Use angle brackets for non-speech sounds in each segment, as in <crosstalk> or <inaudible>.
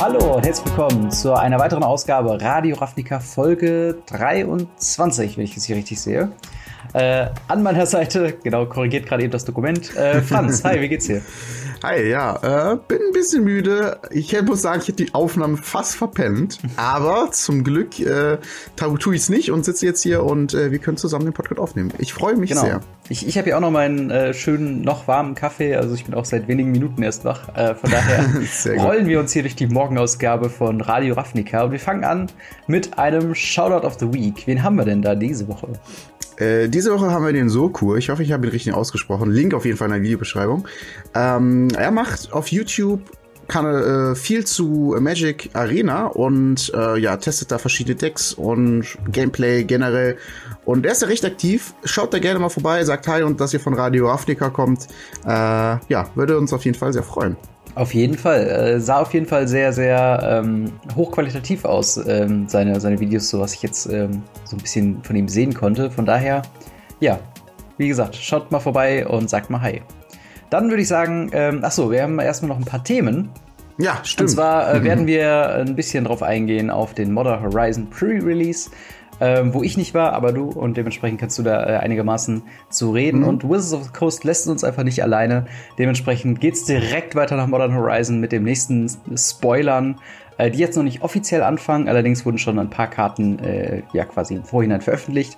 Hallo und herzlich willkommen zu einer weiteren Ausgabe Radio Ravnica Folge 23, wenn ich es hier richtig sehe. Äh, an meiner Seite, genau, korrigiert gerade eben das Dokument. Äh, Franz, hi, wie geht's dir? <laughs> Hi, ja, äh, bin ein bisschen müde. Ich muss sagen, ich habe die Aufnahme fast verpennt. <laughs> Aber zum Glück äh, tue ich es nicht und sitze jetzt hier und äh, wir können zusammen den Podcast aufnehmen. Ich freue mich genau. sehr. Ich, ich habe ja auch noch meinen äh, schönen, noch warmen Kaffee. Also ich bin auch seit wenigen Minuten erst wach. Äh, von daher <laughs> rollen wir uns hier durch die Morgenausgabe von Radio Ravnica. Und wir fangen an mit einem Shoutout of the Week. Wen haben wir denn da diese Woche? Äh, diese Woche haben wir den Sokur. Ich hoffe, ich habe ihn richtig ausgesprochen. Link auf jeden Fall in der Videobeschreibung. Ähm, er macht auf YouTube kann äh, viel zu Magic Arena und äh, ja, testet da verschiedene Decks und Gameplay generell. Und er ist ja recht aktiv. Schaut da gerne mal vorbei, sagt Hi und dass ihr von Radio Afrika kommt. Äh, ja, würde uns auf jeden Fall sehr freuen. Auf jeden Fall. Äh, sah auf jeden Fall sehr, sehr ähm, hochqualitativ aus, ähm, seine, seine Videos, so was ich jetzt ähm, so ein bisschen von ihm sehen konnte. Von daher, ja, wie gesagt, schaut mal vorbei und sagt mal Hi. Dann würde ich sagen, ähm, achso, wir haben erstmal noch ein paar Themen. Ja, stimmt. Und zwar äh, <laughs> werden wir ein bisschen drauf eingehen auf den Modern Horizon Pre-Release ähm, wo ich nicht war, aber du und dementsprechend kannst du da äh, einigermaßen zu reden. Mhm. Und Wizards of the Coast lässt uns einfach nicht alleine. Dementsprechend geht's direkt weiter nach Modern Horizon mit dem nächsten Spoilern, äh, die jetzt noch nicht offiziell anfangen. Allerdings wurden schon ein paar Karten äh, ja quasi im Vorhinein veröffentlicht.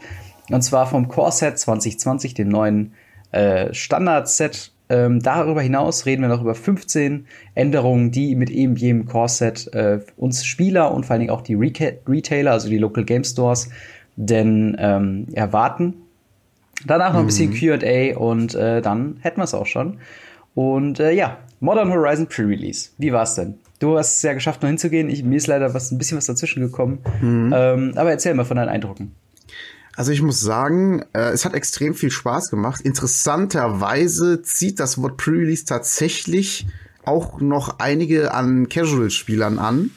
Und zwar vom Core Set 2020, dem neuen äh, Standard-Set ähm, darüber hinaus reden wir noch über 15 Änderungen, die mit eben jedem Core-Set äh, uns Spieler und vor allen Dingen auch die Re Retailer, also die Local Game Stores, denn ähm, erwarten. Danach noch ein bisschen mhm. QA und äh, dann hätten wir es auch schon. Und äh, ja, Modern Horizon Pre-Release. Wie war's denn? Du hast es ja geschafft, noch hinzugehen. Ich, mir ist leider was, ein bisschen was dazwischen gekommen. Mhm. Ähm, aber erzähl mal von deinen Eindrücken. Also ich muss sagen, äh, es hat extrem viel Spaß gemacht. Interessanterweise zieht das Wort Pre-Release tatsächlich auch noch einige an Casual-Spielern an.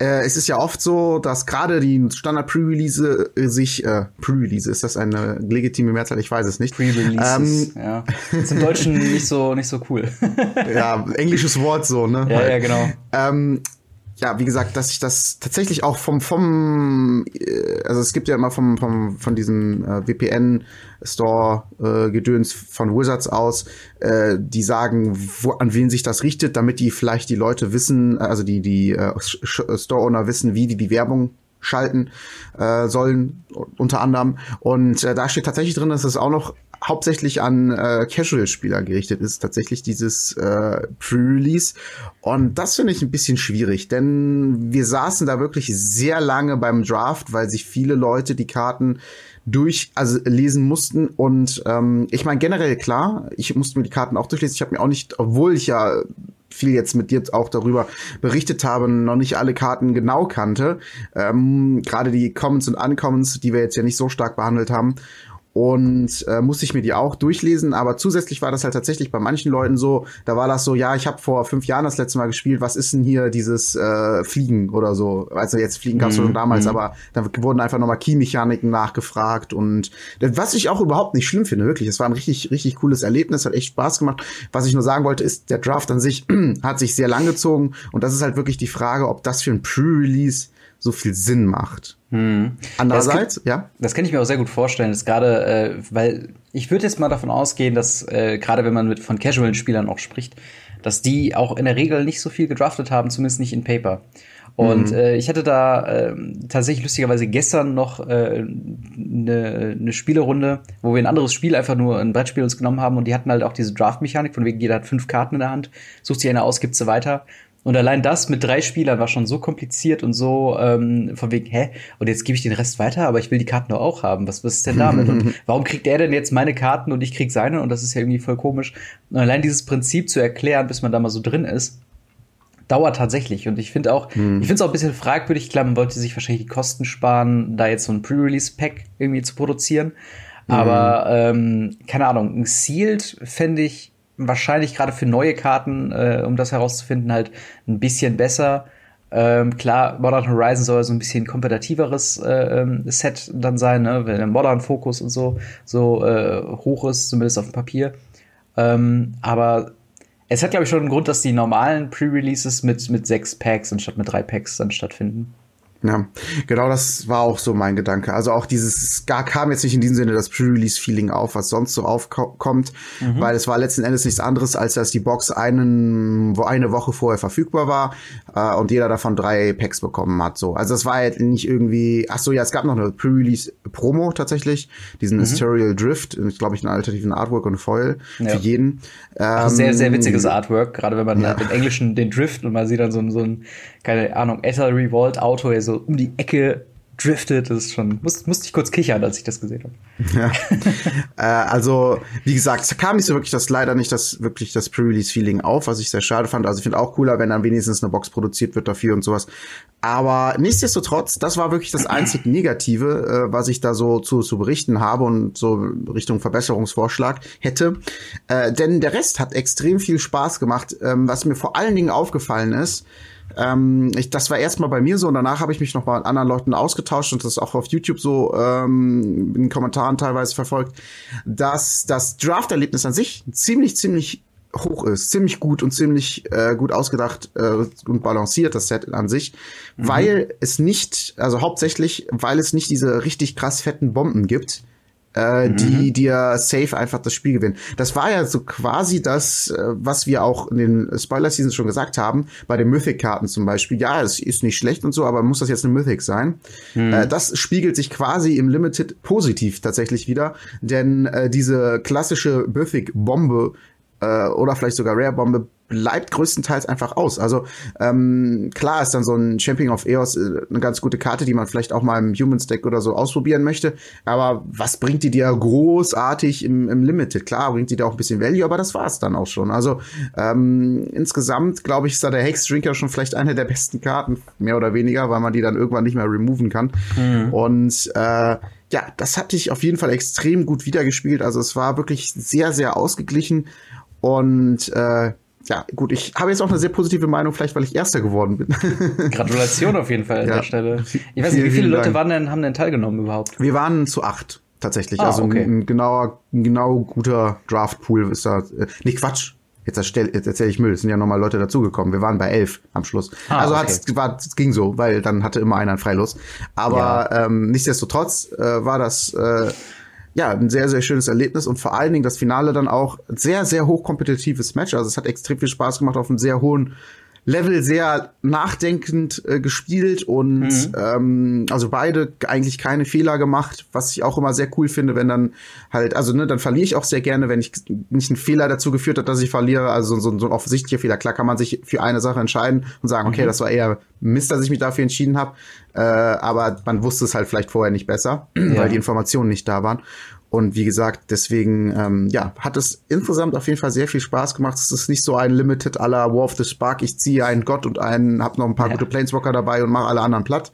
Äh, es ist ja oft so, dass gerade die Standard-Pre-Release äh, sich, äh, Pre-Release, ist das eine legitime Mehrzahl? Ich weiß es nicht. Pre-Releases, ähm, ja. ist im Deutschen nicht so, nicht so cool. <laughs> ja, englisches Wort so, ne? Ja, ja, genau. Ähm, ja, wie gesagt, dass ich das tatsächlich auch vom, vom, äh, also es gibt ja immer vom, vom, von diesem äh, VPN-Store-Gedöns äh, von Wizards aus, äh, die sagen, wo, an wen sich das richtet, damit die vielleicht die Leute wissen, also die, die äh, Store-Owner wissen, wie die die Werbung schalten äh, sollen, unter anderem. Und äh, da steht tatsächlich drin, dass es auch noch hauptsächlich an äh, Casual-Spieler gerichtet ist, tatsächlich dieses äh, Pre-Release. Und das finde ich ein bisschen schwierig, denn wir saßen da wirklich sehr lange beim Draft, weil sich viele Leute die Karten durch also lesen mussten und ähm, ich meine generell klar, ich musste mir die Karten auch durchlesen. Ich habe mir auch nicht, obwohl ich ja viel jetzt mit dir auch darüber berichtet habe, noch nicht alle Karten genau kannte. Ähm, Gerade die Commons und Uncommons, die wir jetzt ja nicht so stark behandelt haben und äh, musste ich mir die auch durchlesen. Aber zusätzlich war das halt tatsächlich bei manchen Leuten so, da war das so, ja, ich habe vor fünf Jahren das letzte Mal gespielt, was ist denn hier dieses äh, Fliegen oder so? Also jetzt Fliegen gab es mm, schon damals, mm. aber da wurden einfach nochmal Key-Mechaniken nachgefragt und was ich auch überhaupt nicht schlimm finde, wirklich. Es war ein richtig, richtig cooles Erlebnis, hat echt Spaß gemacht. Was ich nur sagen wollte, ist, der Draft an sich <clears throat> hat sich sehr lang gezogen und das ist halt wirklich die Frage, ob das für ein Pre-Release so viel Sinn macht. Hm. Andererseits, das kann, ja. Das kann ich mir auch sehr gut vorstellen, dass gerade, äh, weil ich würde jetzt mal davon ausgehen, dass äh, gerade wenn man mit von casualen Spielern auch spricht, dass die auch in der Regel nicht so viel gedraftet haben, zumindest nicht in Paper. Und mhm. äh, ich hatte da äh, tatsächlich lustigerweise gestern noch eine äh, ne, ne Spielerunde, wo wir ein anderes Spiel einfach nur ein Brettspiel uns genommen haben und die hatten halt auch diese Draft-Mechanik, von wegen jeder hat fünf Karten in der Hand, sucht sich eine aus, gibt sie weiter. Und allein das mit drei Spielern war schon so kompliziert und so ähm, von wegen, hä? Und jetzt gebe ich den Rest weiter, aber ich will die Karten doch auch haben. Was, was ist denn damit? und <laughs> warum kriegt er denn jetzt meine Karten und ich krieg seine? Und das ist ja irgendwie voll komisch. Und allein dieses Prinzip zu erklären, bis man da mal so drin ist, dauert tatsächlich. Und ich finde auch, hm. ich finde es auch ein bisschen fragwürdig. Klar, man wollte sich wahrscheinlich die Kosten sparen, da jetzt so ein Pre-Release-Pack irgendwie zu produzieren. Aber ähm, keine Ahnung, ein Sealed fände ich wahrscheinlich gerade für neue Karten, äh, um das herauszufinden, halt ein bisschen besser. Ähm, klar, Modern Horizon soll so ein bisschen kompetitiveres äh, ähm, Set dann sein, ne? wenn der Modern Fokus und so so äh, hoch ist, zumindest auf dem Papier. Ähm, aber Es hat, glaube ich, schon einen Grund, dass die normalen Pre-Releases mit, mit sechs Packs anstatt mit drei Packs dann stattfinden. Ja, genau das war auch so mein Gedanke. Also auch dieses, gar kam jetzt nicht in diesem Sinne das Pre-Release-Feeling auf, was sonst so aufkommt, mhm. weil es war letzten Endes nichts anderes, als dass die Box einen, wo eine Woche vorher verfügbar war äh, und jeder davon drei Packs bekommen hat. So, also es war halt nicht irgendwie. Ach so, ja, es gab noch eine Pre-Release-Promo tatsächlich, diesen mhm. Asterial Drift, ich glaube ich einen alternativen Artwork und Foil ja. für jeden. Ähm, sehr sehr witziges Artwork, gerade wenn man ja. halt im Englischen den Drift und man sieht dann so, so ein keine Ahnung Ether Revolt Auto, der so um die Ecke driftet. Das ist schon, muss, musste ich kurz kichern, als ich das gesehen habe. Ja. <laughs> äh, also, wie gesagt, es kam nicht so wirklich das, leider nicht das, wirklich das Pre-Release-Feeling auf, was ich sehr schade fand. Also, ich finde auch cooler, wenn dann wenigstens eine Box produziert wird dafür und sowas. Aber nichtsdestotrotz, das war wirklich das einzig Negative, äh, was ich da so zu, zu berichten habe und so Richtung Verbesserungsvorschlag hätte. Äh, denn der Rest hat extrem viel Spaß gemacht. Ähm, was mir vor allen Dingen aufgefallen ist, ähm, ich, das war erstmal bei mir so und danach habe ich mich noch mal mit anderen Leuten ausgetauscht und das auch auf YouTube so ähm, in Kommentaren teilweise verfolgt, dass das Draft-Erlebnis an sich ziemlich, ziemlich hoch ist, ziemlich gut und ziemlich äh, gut ausgedacht äh, und balanciert, das Set an sich, mhm. weil es nicht, also hauptsächlich, weil es nicht diese richtig krass fetten Bomben gibt, äh, mhm. die dir safe einfach das Spiel gewinnen. Das war ja so quasi das, äh, was wir auch in den Spoiler-Seasons schon gesagt haben, bei den Mythic-Karten zum Beispiel. Ja, es ist nicht schlecht und so, aber muss das jetzt eine Mythic sein? Mhm. Äh, das spiegelt sich quasi im Limited positiv tatsächlich wieder, denn äh, diese klassische Mythic-Bombe äh, oder vielleicht sogar Rare-Bombe bleibt größtenteils einfach aus. Also ähm, klar ist dann so ein Champion of Eos äh, eine ganz gute Karte, die man vielleicht auch mal im Humans Deck oder so ausprobieren möchte. Aber was bringt die dir großartig im, im Limited? Klar, bringt die dir auch ein bisschen Value, aber das war's dann auch schon. Also ähm, insgesamt glaube ich, ist da der Hex Drinker schon vielleicht eine der besten Karten, mehr oder weniger, weil man die dann irgendwann nicht mehr removen kann. Mhm. Und äh, ja, das hatte ich auf jeden Fall extrem gut wiedergespielt. Also es war wirklich sehr, sehr ausgeglichen. Und äh, ja, gut, ich habe jetzt auch eine sehr positive Meinung, vielleicht weil ich Erster geworden bin. <laughs> Gratulation auf jeden Fall an ja. der Stelle. Ich weiß nicht, wie viele Leute waren denn, haben denn teilgenommen überhaupt? Wir waren zu acht, tatsächlich. Ah, also okay. ein, ein, genauer, ein genau guter Draftpool ist da. Äh, nee, Quatsch. Jetzt, erzähle ich Müll, es sind ja nochmal Leute dazugekommen. Wir waren bei elf am Schluss. Ah, also okay. war, es ging so, weil dann hatte immer einer ein Freilos. Aber ja. ähm, nichtsdestotrotz äh, war das äh, ja, ein sehr, sehr schönes Erlebnis und vor allen Dingen das Finale dann auch sehr, sehr hochkompetitives Match. Also es hat extrem viel Spaß gemacht auf einem sehr hohen Level, sehr nachdenkend äh, gespielt und mhm. ähm, also beide eigentlich keine Fehler gemacht, was ich auch immer sehr cool finde, wenn dann halt, also ne, dann verliere ich auch sehr gerne, wenn ich nicht einen Fehler dazu geführt hat, dass ich verliere, also so, so ein offensichtlicher Fehler. Klar kann man sich für eine Sache entscheiden und sagen, okay, mhm. das war eher Mist, dass ich mich dafür entschieden habe, äh, aber man wusste es halt vielleicht vorher nicht besser, ja. weil die Informationen nicht da waren. Und wie gesagt, deswegen, ähm, ja, hat es insgesamt auf jeden Fall sehr viel Spaß gemacht. Es ist nicht so ein Limited aller War of the Spark. Ich ziehe einen Gott und einen, hab noch ein paar ja. gute Planeswalker dabei und mache alle anderen platt.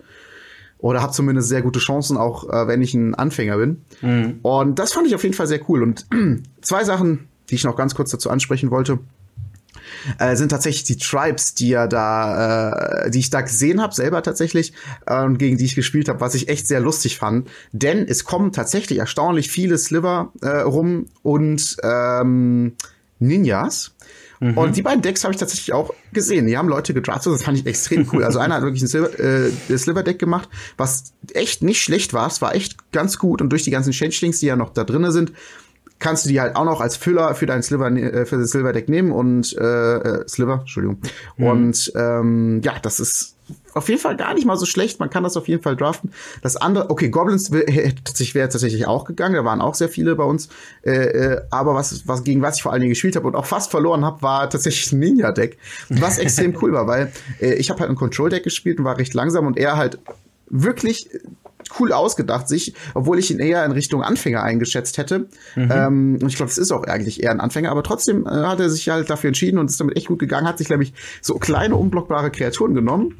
Oder hab zumindest sehr gute Chancen, auch äh, wenn ich ein Anfänger bin. Mhm. Und das fand ich auf jeden Fall sehr cool. Und <clears throat> zwei Sachen, die ich noch ganz kurz dazu ansprechen wollte äh, sind tatsächlich die Tribes, die ja da, äh, die ich da gesehen habe, selber tatsächlich, äh, und gegen die ich gespielt habe, was ich echt sehr lustig fand. Denn es kommen tatsächlich erstaunlich viele Sliver äh, rum und ähm, Ninjas. Mhm. Und die beiden Decks habe ich tatsächlich auch gesehen. Die haben Leute gedraftet, das fand ich extrem cool. Also einer hat wirklich ein Silver, äh, Sliver-Deck gemacht, was echt nicht schlecht war. Es war echt ganz gut und durch die ganzen Changelings, die ja noch da drinnen sind, kannst du die halt auch noch als Füller für dein Silver äh, für das Silver Deck nehmen und äh, äh, Sliver, Entschuldigung. Mhm. Und ähm, ja, das ist auf jeden Fall gar nicht mal so schlecht. Man kann das auf jeden Fall draften. Das andere, okay, Goblins sich wäre tatsächlich auch gegangen. Da waren auch sehr viele bei uns. Äh, äh, aber was, was gegen was ich vor allen Dingen gespielt habe und auch fast verloren habe, war tatsächlich ein Ninja Deck, was extrem cool war, weil äh, ich habe halt ein Control Deck gespielt und war recht langsam und er halt wirklich cool ausgedacht, sich, obwohl ich ihn eher in Richtung Anfänger eingeschätzt hätte. Mhm. Ähm, und ich glaube, es ist auch eigentlich eher ein Anfänger, aber trotzdem äh, hat er sich halt dafür entschieden und ist damit echt gut gegangen, hat sich nämlich so kleine unblockbare Kreaturen genommen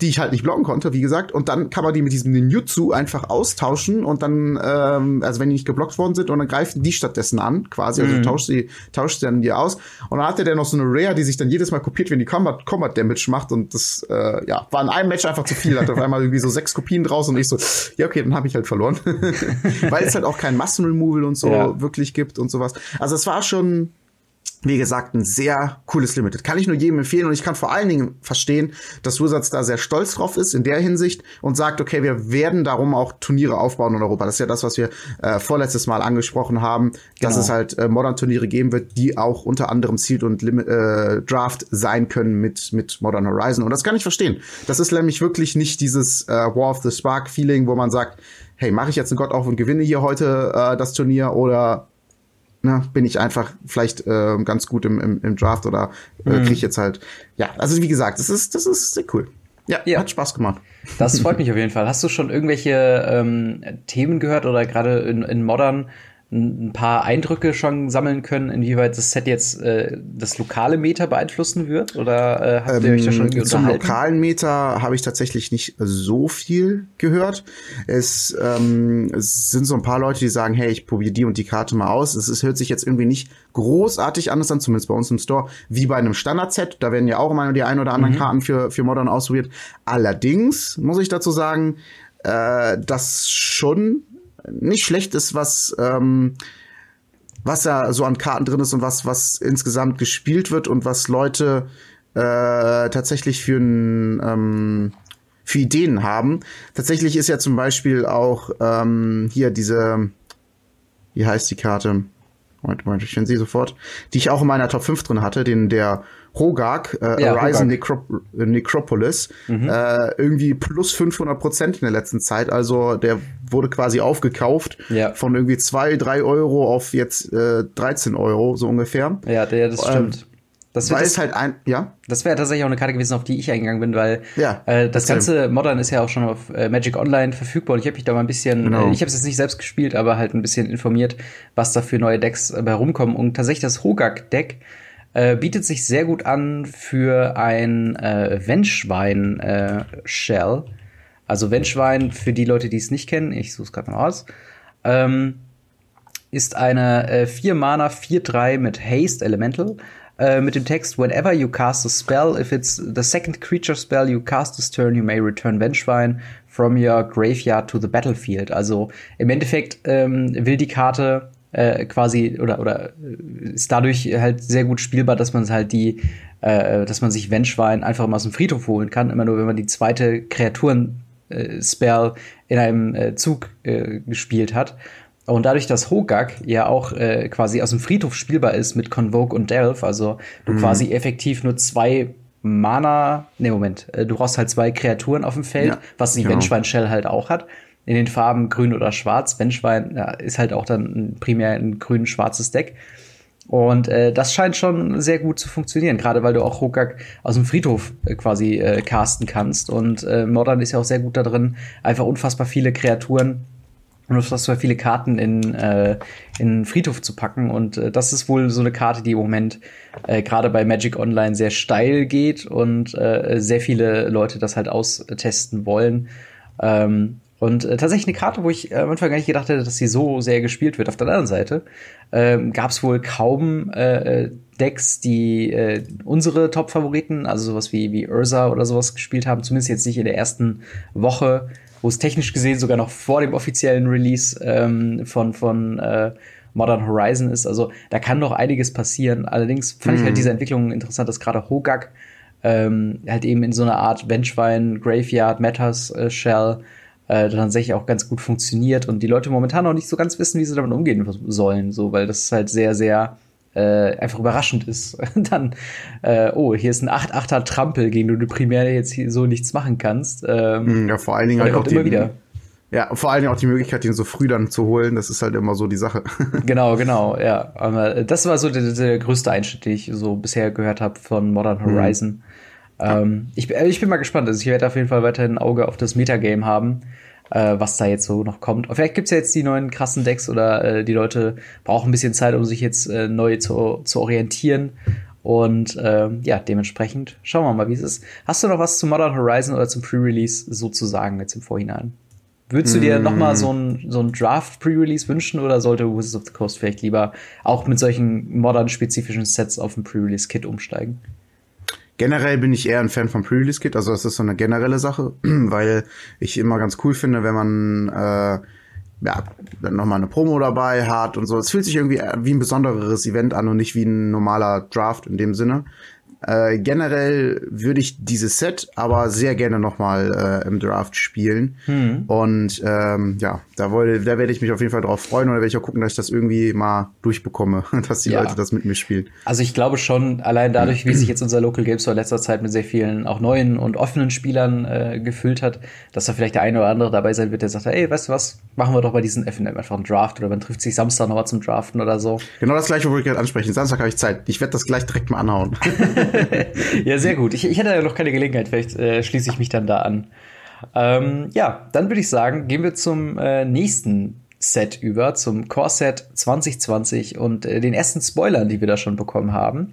die ich halt nicht blocken konnte, wie gesagt. Und dann kann man die mit diesem Ninjutsu einfach austauschen und dann, ähm, also wenn die nicht geblockt worden sind, und dann greifen die stattdessen an, quasi. Also mhm. tauscht sie, tauscht dann die aus. Und dann hatte der noch so eine Rare, die sich dann jedes Mal kopiert, wenn die Combat, Combat Damage macht. Und das, äh, ja, war in einem Match einfach zu viel. Hatte auf einmal irgendwie so sechs Kopien draus und ich so, ja, okay, dann habe ich halt verloren. <laughs> Weil es halt auch kein Massenremoval und so ja. wirklich gibt und sowas. Also es war schon wie gesagt, ein sehr cooles Limited. Kann ich nur jedem empfehlen und ich kann vor allen Dingen verstehen, dass Wizards da sehr stolz drauf ist in der Hinsicht und sagt, okay, wir werden darum auch Turniere aufbauen in Europa. Das ist ja das, was wir äh, vorletztes Mal angesprochen haben, genau. dass es halt äh, Modern-Turniere geben wird, die auch unter anderem Sealed und Lim äh, Draft sein können mit, mit Modern Horizon. Und das kann ich verstehen. Das ist nämlich wirklich nicht dieses äh, War of the Spark-Feeling, wo man sagt, hey, mache ich jetzt einen Gott auf und gewinne hier heute äh, das Turnier oder ne, bin ich einfach vielleicht äh, ganz gut im, im, im Draft oder äh, mhm. kriege ich jetzt halt. Ja, also wie gesagt, das ist, das ist sehr cool. Ja, ja, hat Spaß gemacht. Das freut mich auf jeden Fall. Hast du schon irgendwelche ähm, Themen gehört oder gerade in, in Modern ein paar Eindrücke schon sammeln können, inwieweit das Set jetzt äh, das lokale Meta beeinflussen wird? Oder äh, habt ihr ähm, euch da schon irgendwie Zum lokalen Meta habe ich tatsächlich nicht so viel gehört. Es, ähm, es sind so ein paar Leute, die sagen, hey, ich probiere die und die Karte mal aus. Es ist, hört sich jetzt irgendwie nicht großartig anders an, zumindest bei uns im Store, wie bei einem Standard-Set. Da werden ja auch immer die ein oder anderen mhm. Karten für, für Modern ausprobiert. Allerdings muss ich dazu sagen, äh, dass schon nicht schlecht ist, was ähm, was da so an Karten drin ist und was was insgesamt gespielt wird und was Leute äh, tatsächlich für ein ähm, für Ideen haben. Tatsächlich ist ja zum Beispiel auch ähm, hier diese, wie heißt die Karte? Moment, Moment, ich finde sie sofort, die ich auch in meiner Top 5 drin hatte, den der Hogak, äh, ja, Horizon Necrop Necropolis, mhm. äh, irgendwie plus 500 Prozent in der letzten Zeit. Also der wurde quasi aufgekauft ja. von irgendwie zwei, drei Euro auf jetzt äh, 13 Euro, so ungefähr. Ja, der, das stimmt. Ähm, das es halt ein, ja. Das wäre tatsächlich auch eine Karte gewesen, auf die ich eingegangen bin, weil ja, äh, das ganze Modern ist ja auch schon auf äh, Magic Online verfügbar und ich habe mich da mal ein bisschen, genau. äh, ich habe es jetzt nicht selbst gespielt, aber halt ein bisschen informiert, was da für neue Decks äh, herumkommen. Und tatsächlich das Hogak-Deck äh, bietet sich sehr gut an für ein äh, Wendschwein-Shell. Äh, also Wendschwein, für die Leute, die es nicht kennen, ich suche es gerade mal aus, ähm, ist eine äh, 4 Mana 4-3 mit Haste Elemental äh, mit dem Text Whenever you cast a spell, if it's the second creature spell you cast this turn, you may return Vengevine from your graveyard to the battlefield. Also im Endeffekt ähm, will die Karte äh, quasi oder oder äh, ist dadurch halt sehr gut spielbar, dass man halt die, äh, dass man sich Vengevine einfach mal aus dem Friedhof holen kann, immer nur wenn man die zweite Kreaturen äh, Spell in einem äh, Zug gespielt hat. Und dadurch, dass Hogak ja auch äh, quasi aus dem Friedhof spielbar ist mit Convoke und Delph, also du mhm. quasi effektiv nur zwei Mana, ne Moment, äh, du brauchst halt zwei Kreaturen auf dem Feld, ja, was die genau. Shell halt auch hat, in den Farben grün oder schwarz. Vengevine ja, ist halt auch dann primär ein grün-schwarzes Deck. Und äh, das scheint schon sehr gut zu funktionieren, gerade weil du auch Hogak aus dem Friedhof äh, quasi äh, casten kannst. Und äh, Modern ist ja auch sehr gut da drin, einfach unfassbar viele Kreaturen und unfassbar viele Karten in, äh, in Friedhof zu packen. Und äh, das ist wohl so eine Karte, die im Moment äh, gerade bei Magic Online sehr steil geht und äh, sehr viele Leute das halt austesten wollen. Ähm, und äh, tatsächlich eine Karte, wo ich am Anfang gar nicht gedacht hätte, dass sie so sehr gespielt wird. Auf der anderen Seite ähm, gab es wohl kaum äh, Decks, die äh, unsere Top-Favoriten, also sowas wie, wie Ursa oder sowas gespielt haben, zumindest jetzt nicht in der ersten Woche, wo es technisch gesehen sogar noch vor dem offiziellen Release ähm, von, von äh, Modern Horizon ist. Also da kann noch einiges passieren. Allerdings fand mhm. ich halt mhm. diese Entwicklung interessant, dass gerade Hogak ähm, halt eben in so einer Art Benchwein, Graveyard, Metas äh, Shell äh, tatsächlich auch ganz gut funktioniert und die Leute momentan noch nicht so ganz wissen, wie sie damit umgehen sollen, so, weil das halt sehr, sehr äh, einfach überraschend ist. <laughs> Dann, äh, oh, hier ist ein 8-8er Trampel, gegen den du primär jetzt hier so nichts machen kannst. Ähm, hm, ja, vor allen Dingen halt auch immer die, wieder. Ja, vor allen Dingen auch die Möglichkeit, den so früh dann zu holen, das ist halt immer so die Sache. <laughs> genau, genau, ja. Aber das war so der, der größte Einschnitt, den ich so bisher gehört habe von Modern hm. Horizon. Mhm. Ähm, ich, äh, ich bin mal gespannt. Also ich werde auf jeden Fall weiterhin ein Auge auf das Metagame haben, äh, was da jetzt so noch kommt. Und vielleicht gibt's ja jetzt die neuen krassen Decks oder äh, die Leute brauchen ein bisschen Zeit, um sich jetzt äh, neu zu, zu orientieren. Und ähm, ja, dementsprechend schauen wir mal, wie es ist. Hast du noch was zu Modern Horizon oder zum Pre-Release sozusagen jetzt im Vorhinein? Würdest du dir mm. noch mal so ein, so ein Draft-Pre-Release wünschen oder sollte Wizards of the Coast vielleicht lieber auch mit solchen modern-spezifischen Sets auf ein Pre-Release-Kit umsteigen? Generell bin ich eher ein Fan vom Pre-Release-Kit, also das ist so eine generelle Sache, <clears throat> weil ich immer ganz cool finde, wenn man äh, ja, dann nochmal eine Promo dabei hat und so. Es fühlt sich irgendwie wie ein besonderes Event an und nicht wie ein normaler Draft in dem Sinne. Äh, generell würde ich dieses Set aber sehr gerne noch mal äh, im Draft spielen. Hm. Und ähm, ja, da, wollte, da werde ich mich auf jeden Fall drauf freuen und da werde ich auch gucken, dass ich das irgendwie mal durchbekomme, <laughs> dass die ja. Leute das mit mir spielen. Also ich glaube schon, allein dadurch, wie sich jetzt unser Local Game Store in letzter Zeit mit sehr vielen auch neuen und offenen Spielern äh, gefüllt hat, dass da vielleicht der eine oder andere dabei sein wird, der sagt, ey, weißt du was, machen wir doch bei diesen FNM einfach einen Draft oder man trifft sich Samstag nochmal zum Draften oder so. Genau das gleiche wollte ich gerade ansprechen. Samstag habe ich Zeit. Ich werde das gleich direkt mal anhauen. <laughs> <laughs> ja, sehr gut. Ich, ich hatte ja noch keine Gelegenheit. Vielleicht äh, schließe ich mich dann da an. Ähm, ja, dann würde ich sagen, gehen wir zum äh, nächsten Set über, zum Core Set 2020 und äh, den ersten Spoilern, die wir da schon bekommen haben.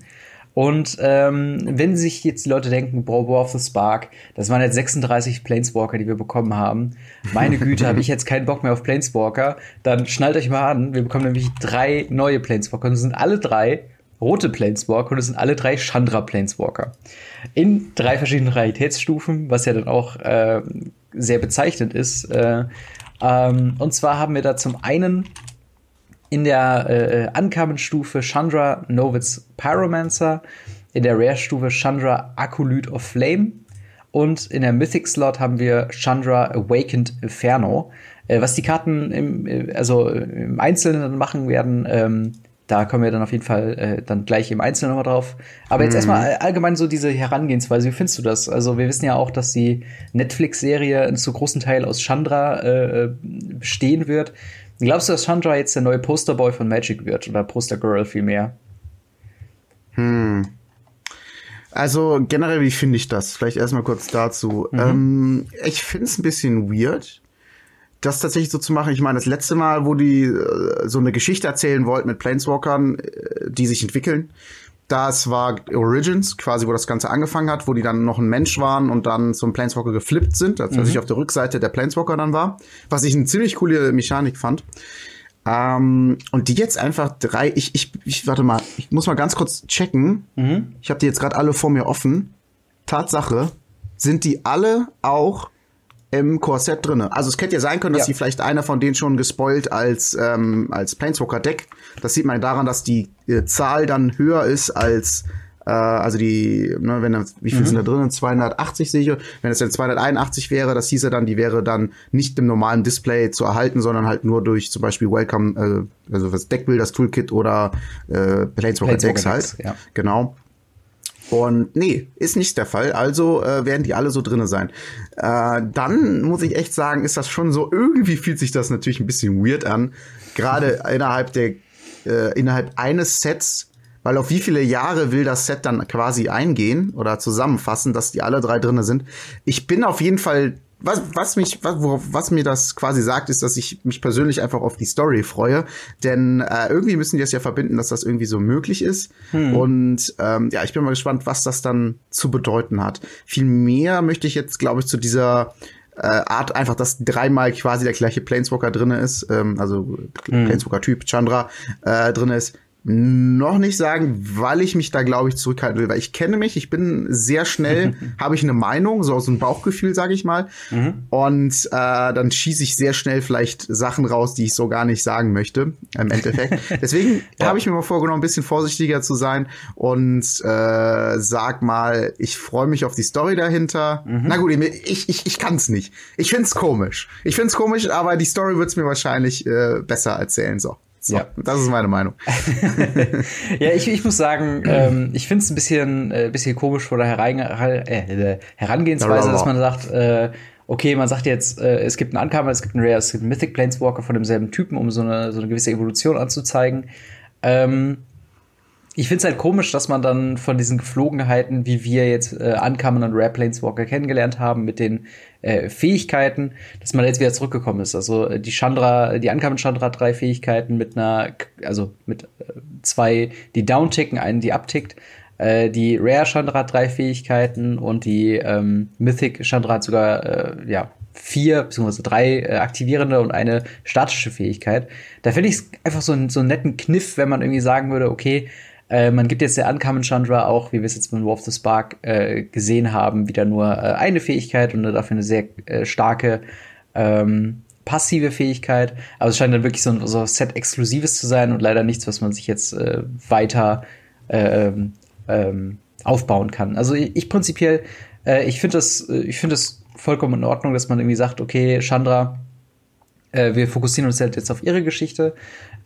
Und ähm, wenn sich jetzt die Leute denken, Bro, War of the Spark, das waren jetzt 36 Planeswalker, die wir bekommen haben. Meine Güte, habe ich jetzt keinen Bock mehr auf Planeswalker. Dann schnallt euch mal an. Wir bekommen nämlich drei neue Planeswalker. Und es sind alle drei rote Planeswalker und es sind alle drei Chandra Planeswalker. In drei verschiedenen Realitätsstufen, was ja dann auch äh, sehr bezeichnend ist. Äh, ähm, und zwar haben wir da zum einen in der äh, Uncommon-Stufe Chandra Novitz Pyromancer, in der Rare-Stufe Chandra Acolyte of Flame und in der Mythic-Slot haben wir Chandra Awakened Inferno. Äh, was die Karten im, äh, also im Einzelnen machen werden, ähm, da kommen wir dann auf jeden Fall äh, dann gleich im Einzelnen nochmal drauf. Aber jetzt mhm. erstmal allgemein so diese Herangehensweise. Wie findest du das? Also wir wissen ja auch, dass die Netflix-Serie zu großen Teil aus Chandra äh, bestehen wird. Glaubst du, dass Chandra jetzt der neue Posterboy von Magic wird oder Postergirl vielmehr? Hm. Also generell, wie finde ich das? Vielleicht erstmal kurz dazu. Mhm. Ähm, ich finde es ein bisschen weird, das tatsächlich so zu machen. Ich meine, das letzte Mal, wo die äh, so eine Geschichte erzählen wollten mit Planeswalkern, äh, die sich entwickeln, das war Origins, quasi, wo das Ganze angefangen hat, wo die dann noch ein Mensch waren und dann zum Planeswalker geflippt sind, als mhm. ich auf der Rückseite der Planeswalker dann war, was ich eine ziemlich coole Mechanik fand. Ähm, und die jetzt einfach drei, ich, ich, ich, warte mal, ich muss mal ganz kurz checken. Mhm. Ich habe die jetzt gerade alle vor mir offen. Tatsache, sind die alle auch im Korsett drinne. Also es hätte ja sein können, dass ja. sie vielleicht einer von denen schon gespoilt als ähm, als Planeswalker Deck. Das sieht man daran, dass die äh, Zahl dann höher ist als äh, also die, ne, wenn wie viel mhm. sind da drin? 280 sehe ich. Wenn es dann 281 wäre, das hieße dann, die wäre dann nicht im normalen Display zu erhalten, sondern halt nur durch zum Beispiel Welcome, äh, also das Deckbuilders Toolkit oder äh, Planeswalker Decks halt. Ja. Genau. Und nee, ist nicht der Fall. Also äh, werden die alle so drinne sein. Äh, dann muss ich echt sagen, ist das schon so, irgendwie fühlt sich das natürlich ein bisschen weird an. Gerade <laughs> innerhalb der, äh, innerhalb eines Sets, weil auf wie viele Jahre will das Set dann quasi eingehen oder zusammenfassen, dass die alle drei drinne sind. Ich bin auf jeden Fall was, was mich, was, worauf, was mir das quasi sagt, ist, dass ich mich persönlich einfach auf die Story freue. Denn äh, irgendwie müssen die es ja verbinden, dass das irgendwie so möglich ist. Hm. Und ähm, ja, ich bin mal gespannt, was das dann zu bedeuten hat. Viel mehr möchte ich jetzt, glaube ich, zu dieser äh, Art einfach, dass dreimal quasi der gleiche Planeswalker drinne ist, ähm, also hm. Planeswalker-Typ Chandra äh, drinne ist noch nicht sagen, weil ich mich da, glaube ich, zurückhalten will, weil ich kenne mich, ich bin sehr schnell, <laughs> habe ich eine Meinung, so aus dem Bauchgefühl, sage ich mal. Mhm. Und äh, dann schieße ich sehr schnell vielleicht Sachen raus, die ich so gar nicht sagen möchte, im Endeffekt. <laughs> Deswegen ja. habe ich mir mal vorgenommen, ein bisschen vorsichtiger zu sein und äh, sag mal, ich freue mich auf die Story dahinter. Mhm. Na gut, ich, ich, ich kann es nicht. Ich find's komisch. Ich find's komisch, aber die Story wird's mir wahrscheinlich äh, besser erzählen. So. So, ja. das ist meine Meinung. <laughs> ja, ich, ich muss sagen, ähm, ich finde es ein bisschen, äh, bisschen komisch vor der Herein äh, Herangehensweise, dass man sagt, äh, okay, man sagt jetzt, äh, es gibt einen Uncommon, es gibt einen Rare, es gibt einen Mythic Planeswalker von demselben Typen, um so eine, so eine gewisse Evolution anzuzeigen. Ähm, ich finde es halt komisch, dass man dann von diesen Geflogenheiten, wie wir jetzt äh, Uncommon und Rare Planeswalker kennengelernt haben, mit den äh, Fähigkeiten, dass man jetzt wieder zurückgekommen ist. Also äh, die Chandra, die Uncommon Chandra drei Fähigkeiten mit einer, also mit äh, zwei, die downticken, einen, die abtickt. Äh, die Rare Chandra hat drei Fähigkeiten und die ähm, Mythic Chandra hat sogar, äh, ja, vier bzw. drei äh, aktivierende und eine statische Fähigkeit. Da finde ich es einfach so, so einen netten Kniff, wenn man irgendwie sagen würde, okay, äh, man gibt jetzt der Uncommon Chandra auch, wie wir es jetzt mit War of the Spark äh, gesehen haben, wieder nur äh, eine Fähigkeit und dafür eine sehr äh, starke ähm, passive Fähigkeit, aber es scheint dann wirklich so ein so Set-Exklusives zu sein und leider nichts, was man sich jetzt äh, weiter äh, ähm, aufbauen kann. Also ich, ich prinzipiell, ich finde das, ich finde das vollkommen in Ordnung, dass man irgendwie sagt, okay, Chandra, wir fokussieren uns halt jetzt auf ihre Geschichte.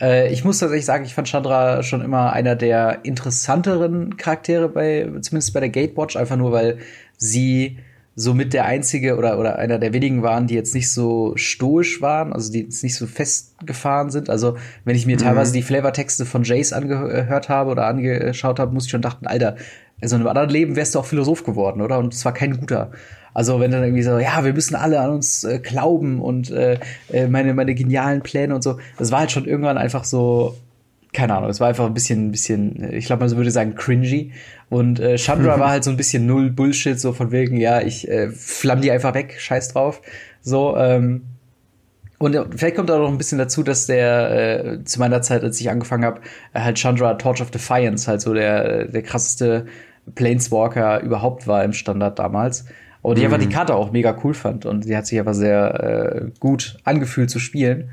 Äh, ich muss tatsächlich sagen, ich fand Chandra schon immer einer der interessanteren Charaktere bei, zumindest bei der Gatewatch, einfach nur weil sie somit der einzige oder, oder einer der wenigen waren, die jetzt nicht so stoisch waren, also die jetzt nicht so festgefahren sind. Also, wenn ich mir mhm. teilweise die Flavortexte von Jace angehört habe oder angeschaut habe, muss ich schon dachten, Alter, also in einem anderen Leben wärst du auch Philosoph geworden, oder? Und zwar kein guter. Also wenn dann irgendwie so, ja, wir müssen alle an uns äh, glauben und äh, äh, meine, meine genialen Pläne und so. Das war halt schon irgendwann einfach so, keine Ahnung, es war einfach ein bisschen, ein bisschen, ich glaube, man würde sagen, cringy. Und äh, Chandra war halt so ein bisschen null Bullshit, so von wegen, ja, ich äh, flamm die einfach weg, scheiß drauf. So, ähm, und vielleicht kommt auch noch ein bisschen dazu, dass der äh, zu meiner Zeit, als ich angefangen habe, halt Chandra Torch of Defiance halt so der, der krasseste Planeswalker überhaupt war im Standard damals. Und ich mhm. einfach die Karte auch mega cool fand und sie hat sich aber sehr äh, gut angefühlt zu spielen.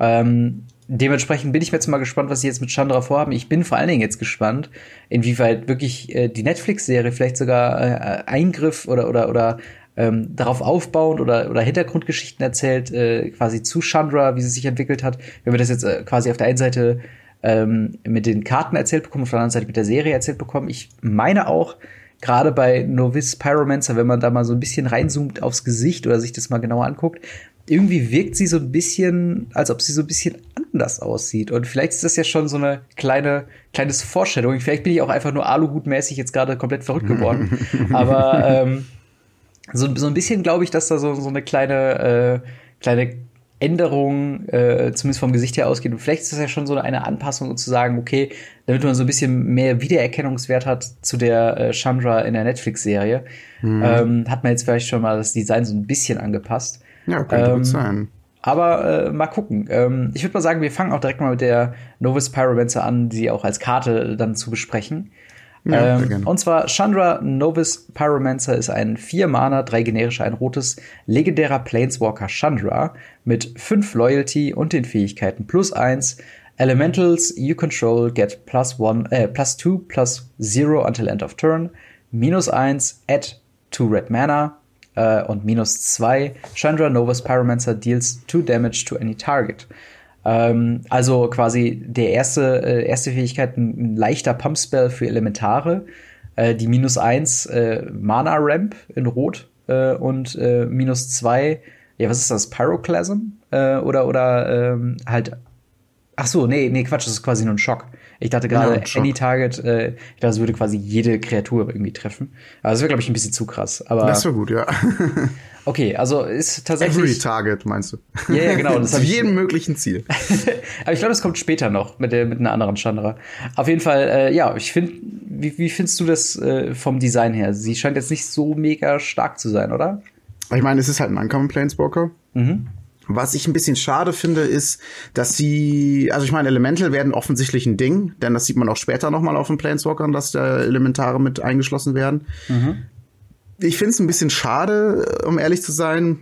Ähm, dementsprechend bin ich jetzt mal gespannt, was sie jetzt mit Chandra vorhaben. Ich bin vor allen Dingen jetzt gespannt, inwieweit wirklich äh, die Netflix-Serie vielleicht sogar äh, Eingriff oder oder oder ähm, darauf aufbauend oder oder Hintergrundgeschichten erzählt, äh, quasi zu Chandra, wie sie sich entwickelt hat. Wenn wir das jetzt äh, quasi auf der einen Seite ähm, mit den Karten erzählt bekommen, auf der anderen Seite mit der Serie erzählt bekommen. Ich meine auch, gerade bei Novice Pyromancer, wenn man da mal so ein bisschen reinzoomt aufs Gesicht oder sich das mal genauer anguckt, irgendwie wirkt sie so ein bisschen, als ob sie so ein bisschen anders aussieht. Und vielleicht ist das ja schon so eine kleine, kleines Vorstellung. Vielleicht bin ich auch einfach nur Aluhut-mäßig jetzt gerade komplett verrückt geworden. <laughs> Aber ähm, so, so ein bisschen glaube ich, dass da so, so eine kleine, äh, kleine Änderung, äh, zumindest vom Gesicht her ausgeht. Und vielleicht ist das ja schon so eine Anpassung, um zu sagen, okay, damit man so ein bisschen mehr Wiedererkennungswert hat zu der äh, Chandra in der Netflix-Serie, mhm. ähm, hat man jetzt vielleicht schon mal das Design so ein bisschen angepasst. Ja, könnte ähm, gut sein. Aber äh, mal gucken. Ähm, ich würde mal sagen, wir fangen auch direkt mal mit der Novus Pyromancer an, die auch als Karte dann zu besprechen. Ja, ähm, und zwar Chandra Novus Pyromancer ist ein 4 Mana, 3 generische, ein rotes, legendärer Planeswalker Chandra mit 5 Loyalty und den Fähigkeiten plus 1. Elementals you control get plus 1, äh, plus 2, plus 0 until end of turn. Minus 1, add 2 red mana. Äh, und minus 2, Chandra Novus Pyromancer deals 2 damage to any target. Ähm, also quasi der erste, äh, erste Fähigkeit, ein, leichter Pumpspell für Elementare. Äh, die minus eins äh, Mana Ramp in Rot äh, und äh, minus zwei, ja, was ist das? Pyroclasm? Äh, oder oder ähm, halt. Ach so, nee, nee, Quatsch, das ist quasi nur ein Schock. Ich dachte gerade, ja, Any Target, äh, ich dachte, das würde quasi jede Kreatur irgendwie treffen. Aber das wäre, glaube ich, ein bisschen zu krass. Aber das wäre gut, ja. <laughs> Okay, also ist tatsächlich. Every Target meinst du? Ja, yeah, genau. Das <laughs> Zu jedem möglichen Ziel. <laughs> Aber ich glaube, das kommt später noch mit, der, mit einer anderen Chandra. Auf jeden Fall, äh, ja, ich finde, wie, wie findest du das äh, vom Design her? Sie scheint jetzt nicht so mega stark zu sein, oder? Ich meine, es ist halt ein Uncommon Planeswalker. Mhm. Was ich ein bisschen schade finde, ist, dass sie, also ich meine, Elemental werden offensichtlich ein Ding, denn das sieht man auch später nochmal auf den Planeswalkern, dass da Elementare mit eingeschlossen werden. Mhm ich finde es ein bisschen schade, um ehrlich zu sein,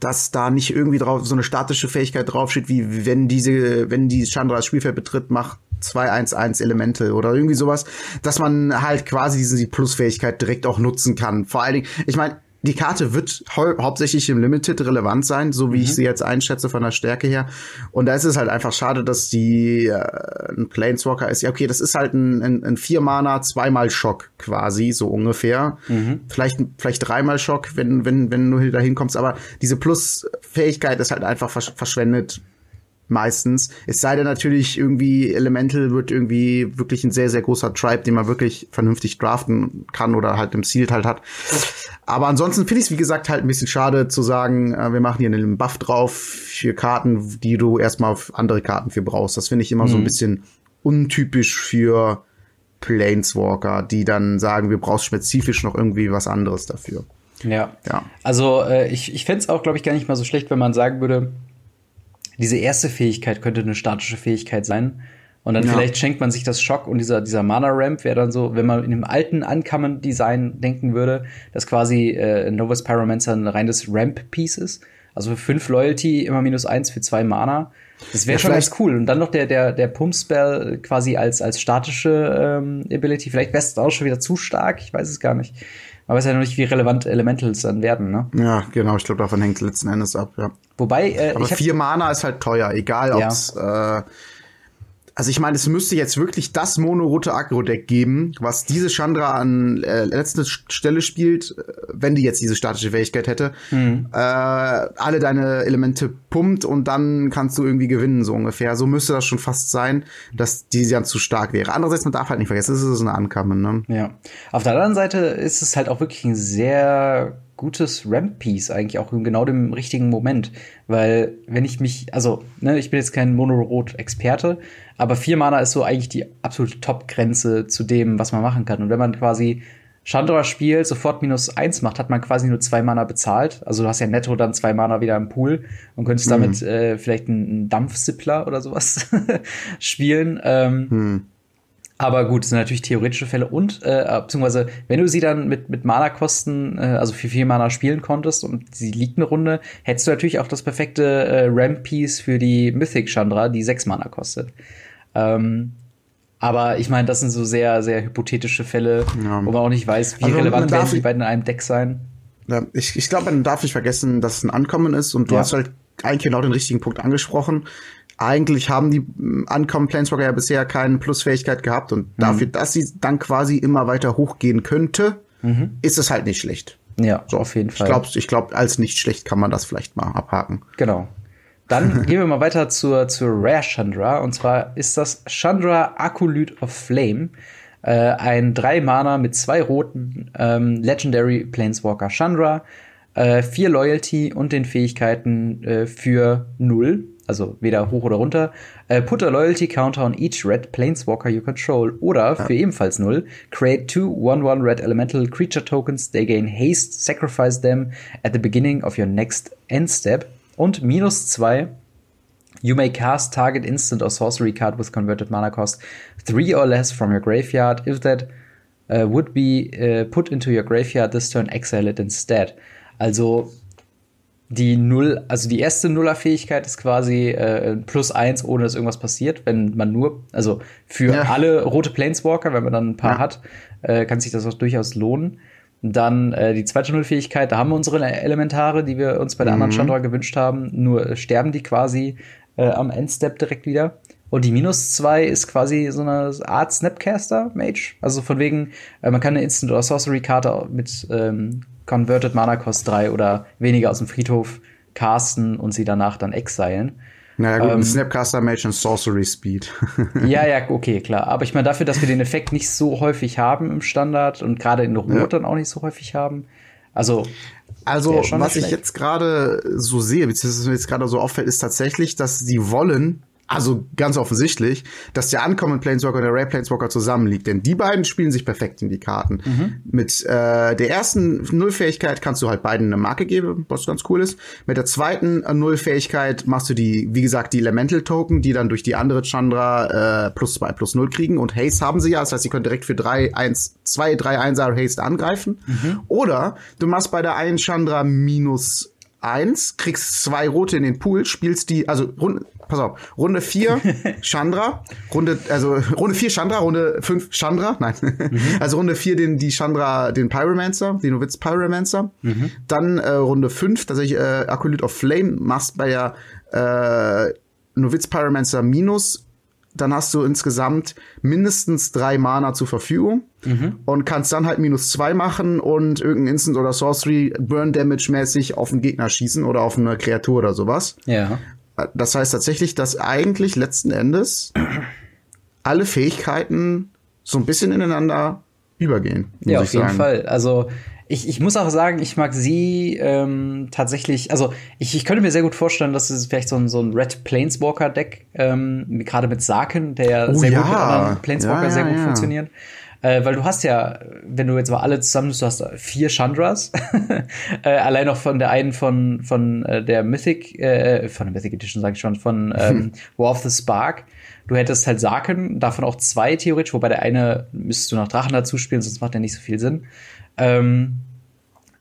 dass da nicht irgendwie drauf so eine statische Fähigkeit draufsteht, wie wenn diese, wenn die Chandra das Spielfeld betritt, macht 2-1-1 Elemente oder irgendwie sowas, dass man halt quasi diese Plusfähigkeit direkt auch nutzen kann. Vor allen Dingen, ich meine, die Karte wird hau hauptsächlich im Limited relevant sein, so wie mhm. ich sie jetzt einschätze von der Stärke her. Und da ist es halt einfach schade, dass die äh, ein Planeswalker ist. Ja, okay, das ist halt ein, ein, ein Vier-Mana, zweimal Schock quasi, so ungefähr. Mhm. Vielleicht, vielleicht dreimal Schock, wenn, wenn, wenn du da hinkommst. Aber diese Plus-Fähigkeit ist halt einfach versch verschwendet meistens. Es sei denn natürlich irgendwie Elemental wird irgendwie wirklich ein sehr, sehr großer Tribe, den man wirklich vernünftig draften kann oder halt im Sealed halt hat. Aber ansonsten finde ich es, wie gesagt, halt ein bisschen schade zu sagen, äh, wir machen hier einen Buff drauf für Karten, die du erstmal auf andere Karten für brauchst. Das finde ich immer mhm. so ein mhm. bisschen untypisch für Planeswalker, die dann sagen, wir brauchst spezifisch noch irgendwie was anderes dafür. Ja. ja. Also äh, ich, ich fände es auch, glaube ich, gar nicht mal so schlecht, wenn man sagen würde, diese erste Fähigkeit könnte eine statische Fähigkeit sein. Und dann ja. vielleicht schenkt man sich das Schock und dieser, dieser Mana-Ramp wäre dann so, wenn man in dem alten Uncommon-Design denken würde, dass quasi äh, Novus Pyromancer ein reines Ramp-Piece ist. Also für 5 Loyalty immer minus 1 für 2 Mana. Das wäre ja, schon ganz cool. Und dann noch der, der, der Pump-Spell quasi als, als statische ähm, Ability. Vielleicht wäre es auch schon wieder zu stark, ich weiß es gar nicht. Man weiß ja noch nicht, wie relevant Elementals dann werden, ne? Ja, genau, ich glaube, davon hängt letzten Endes ab, ja. Wobei, äh, Aber vier Mana ist halt teuer, egal ob's ja. äh, also ich meine, es müsste jetzt wirklich das monorote Agro-Deck geben, was diese Chandra an äh, letzter Stelle spielt, äh, wenn die jetzt diese statische Fähigkeit hätte. Mhm. Äh, alle deine Elemente pumpt und dann kannst du irgendwie gewinnen, so ungefähr. So müsste das schon fast sein, dass die dann zu stark wäre. Andererseits, man darf halt nicht vergessen, es ist eine Ankamen, ne? Ja. Auf der anderen Seite ist es halt auch wirklich ein sehr gutes Ramp-Piece eigentlich auch in genau dem richtigen Moment. Weil, wenn ich mich, also, ne, ich bin jetzt kein Monorot-Experte, aber vier Mana ist so eigentlich die absolute Top-Grenze zu dem, was man machen kann. Und wenn man quasi Chandra spielt, sofort minus eins macht, hat man quasi nur zwei Mana bezahlt. Also du hast ja netto dann zwei Mana wieder im Pool und könntest mhm. damit äh, vielleicht einen Dampfsippler oder sowas <laughs> spielen. Ähm, mhm. Aber gut, das sind natürlich theoretische Fälle und äh, beziehungsweise wenn du sie dann mit mit Mana-Kosten, äh, also für vier Mana spielen konntest und sie liegt eine Runde, hättest du natürlich auch das perfekte äh, Ramp-Piece für die Mythic Chandra, die sechs Mana kostet. Ähm, aber ich meine, das sind so sehr, sehr hypothetische Fälle, ja. wo man auch nicht weiß, wie also, relevant werden die beiden in einem Deck sein. Ja, ich, ich glaube, man darf nicht vergessen, dass es ein Ankommen ist und du ja. hast halt eigentlich genau den richtigen Punkt angesprochen eigentlich haben die Uncommon Planeswalker ja bisher keine Plusfähigkeit gehabt und mhm. dafür, dass sie dann quasi immer weiter hochgehen könnte, mhm. ist es halt nicht schlecht. Ja, so, auf jeden Fall. Ich glaube, ich glaub, als nicht schlecht kann man das vielleicht mal abhaken. Genau. Dann <laughs> gehen wir mal weiter zur, zur Rare Chandra. Und zwar ist das Chandra Acolyte of Flame. Äh, ein 3-Mana mit zwei roten ähm, Legendary Planeswalker Chandra, äh, vier Loyalty und den Fähigkeiten äh, für 0 also weder hoch oder runter. Uh, put a loyalty counter on each red planeswalker you control. Oder für ebenfalls null, create two 1-1 red elemental creature tokens. They gain haste, sacrifice them at the beginning of your next end step. Und minus zwei, You may cast target instant or sorcery card with converted mana cost three or less from your graveyard. If that uh, would be uh, put into your graveyard this turn, exile it instead. Also die Null, also die erste Nuller-Fähigkeit ist quasi äh, plus eins, ohne dass irgendwas passiert. Wenn man nur, also für ja. alle rote Planeswalker, wenn man dann ein paar ja. hat, äh, kann sich das auch durchaus lohnen. Dann äh, die zweite Null-Fähigkeit, da haben wir unsere Elementare, die wir uns bei der mhm. anderen Chandra gewünscht haben, nur sterben die quasi äh, am Endstep direkt wieder. Und die minus zwei ist quasi so eine Art Snapcaster Mage. Also von wegen, äh, man kann eine Instant- oder Sorcery-Karte mit ähm, Converted Mana Cost 3 oder weniger aus dem Friedhof casten und sie danach dann exilen. Naja, gut, ähm, Snapcaster Mage und Sorcery Speed. <laughs> ja, ja, <laughs> okay, klar. Aber ich meine, dafür, dass wir den Effekt nicht so häufig haben im Standard und gerade in Rot ja. dann auch nicht so häufig haben. Also. Also, was ich jetzt gerade so sehe, beziehungsweise mir jetzt gerade so auffällt, ist tatsächlich, dass sie wollen, also ganz offensichtlich, dass der Uncommon Planeswalker und der Rare Planeswalker zusammenliegt. Denn die beiden spielen sich perfekt in die Karten. Mhm. Mit äh, der ersten Nullfähigkeit kannst du halt beiden eine Marke geben, was ganz cool ist. Mit der zweiten äh, Nullfähigkeit machst du die, wie gesagt, die Elemental Token, die dann durch die andere Chandra äh, plus zwei plus null kriegen. Und Haste haben sie ja, das heißt, sie können direkt für drei, eins, zwei, drei Einser Haste angreifen. Mhm. Oder du machst bei der einen Chandra minus eins, kriegst zwei rote in den Pool, spielst die, also pass auf, Runde 4 <laughs> Chandra, Runde, also Runde 4 Chandra, Runde 5 Chandra, nein. Mhm. Also Runde 4 den, die Chandra, den Pyromancer, den Novitz Pyromancer. Mhm. Dann äh, Runde 5, tatsächlich äh, Acolyte of Flame, machst bei der äh, Novitz Pyromancer minus dann hast du insgesamt mindestens drei Mana zur Verfügung mhm. und kannst dann halt minus zwei machen und irgendein Instant oder Sorcery Burn Damage mäßig auf einen Gegner schießen oder auf eine Kreatur oder sowas. Ja. Das heißt tatsächlich, dass eigentlich letzten Endes alle Fähigkeiten so ein bisschen ineinander übergehen. Ja, auf jeden. Fall. Also ich, ich muss auch sagen, ich mag sie ähm, tatsächlich, also ich, ich könnte mir sehr gut vorstellen, dass es vielleicht so ein, so ein Red Planeswalker-Deck, ähm, gerade mit Saken, der ja oh, sehr ja. gut mit anderen Planeswalker ja, sehr gut funktioniert. Äh, weil du hast ja, wenn du jetzt mal alle zusammen, du hast vier Chandras. <laughs> äh, allein noch von der einen von, von äh, der Mythic, äh, von der Mythic Edition, sag ich schon, von <laughs> ähm, War of the Spark. Du hättest halt Saken, davon auch zwei theoretisch, wobei der eine müsstest du noch Drachen dazu spielen, sonst macht der nicht so viel Sinn. Ähm,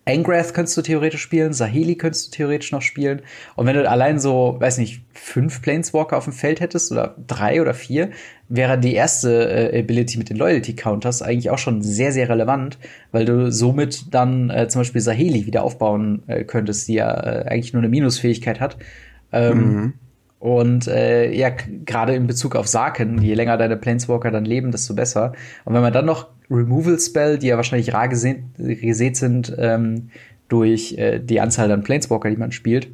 Angrath könntest du theoretisch spielen, Saheli könntest du theoretisch noch spielen. Und wenn du allein so, weiß nicht, fünf Planeswalker auf dem Feld hättest oder drei oder vier, wäre die erste äh, Ability mit den Loyalty Counters eigentlich auch schon sehr, sehr relevant, weil du somit dann äh, zum Beispiel Saheli wieder aufbauen äh, könntest, die ja äh, eigentlich nur eine Minusfähigkeit hat. Ähm, mhm. Und äh, ja, gerade in Bezug auf Saken, je länger deine Planeswalker dann leben, desto besser. Und wenn man dann noch Removal Spell, die ja wahrscheinlich rar gesät, gesät sind ähm, durch äh, die Anzahl an Planeswalker, die man spielt,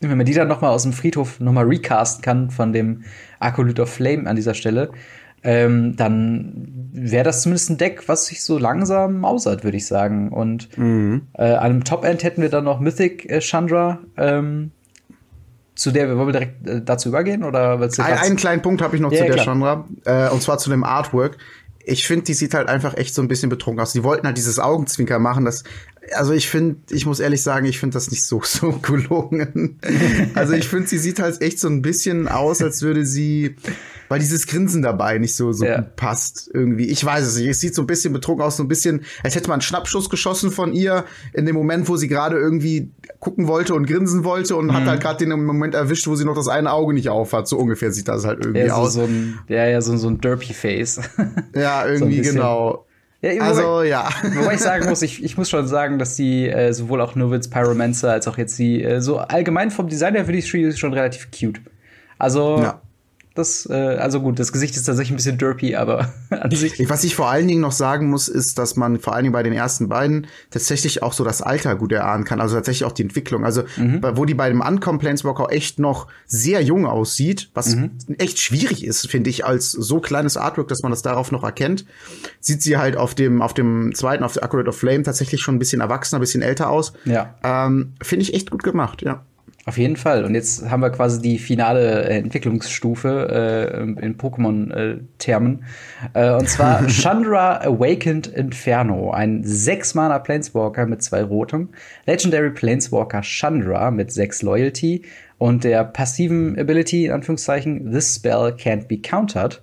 wenn man die dann noch mal aus dem Friedhof noch mal recasten kann von dem Acolyte of Flame an dieser Stelle, ähm, dann wäre das zumindest ein Deck, was sich so langsam mausert, würde ich sagen. Und mhm. äh, an einem Top-End hätten wir dann noch Mythic äh, Chandra, ähm, zu der wir wollen wir direkt äh, dazu übergehen oder ein, einen kleinen Punkt habe ich noch ja, zu der klar. Chandra äh, und zwar zu dem Artwork ich finde, die sieht halt einfach echt so ein bisschen betrunken aus. Die wollten halt dieses Augenzwinker machen, das also ich finde, ich muss ehrlich sagen, ich finde das nicht so <laughs> so gelungen. also ich finde, sie sieht halt echt so ein bisschen aus, als würde sie weil dieses Grinsen dabei nicht so, so ja. passt irgendwie. Ich weiß es nicht. Es sieht so ein bisschen betrunken aus, so ein bisschen, als hätte man einen Schnappschuss geschossen von ihr in dem Moment, wo sie gerade irgendwie gucken wollte und grinsen wollte und mhm. hat halt gerade den Moment erwischt, wo sie noch das eine Auge nicht auf hat. So ungefähr sieht das halt irgendwie ja, so, aus. So ein, ja, ja, so, so ein Derpy-Face. ja, <laughs> irgendwie so genau. Ja, also, wobei, ja. <laughs> Wobei ich sagen muss, ich, ich muss schon sagen, dass die äh, sowohl auch Novitz Pyromancer als auch jetzt die, äh, so allgemein vom Design her finde ich schon relativ cute. Also, ja. Das, äh, also gut, das Gesicht ist tatsächlich ein bisschen derpy, aber <laughs> an sich. Was ich vor allen Dingen noch sagen muss, ist, dass man vor allen Dingen bei den ersten beiden tatsächlich auch so das Alter gut erahnen kann, also tatsächlich auch die Entwicklung. Also, mhm. wo die bei dem Ankommen Planeswalker echt noch sehr jung aussieht, was mhm. echt schwierig ist, finde ich, als so kleines Artwork, dass man das darauf noch erkennt, sieht sie halt auf dem, auf dem zweiten, auf der Accurate of Flame tatsächlich schon ein bisschen erwachsener, ein bisschen älter aus. Ja. Ähm, finde ich echt gut gemacht, ja. Auf jeden Fall. Und jetzt haben wir quasi die finale äh, Entwicklungsstufe äh, in Pokémon-Termen. Äh, äh, und zwar <laughs> Chandra Awakened Inferno. Ein 6-Mana Planeswalker mit zwei rotem. Legendary Planeswalker Chandra mit 6 Loyalty. Und der passiven Ability, in Anführungszeichen, This Spell can't be countered.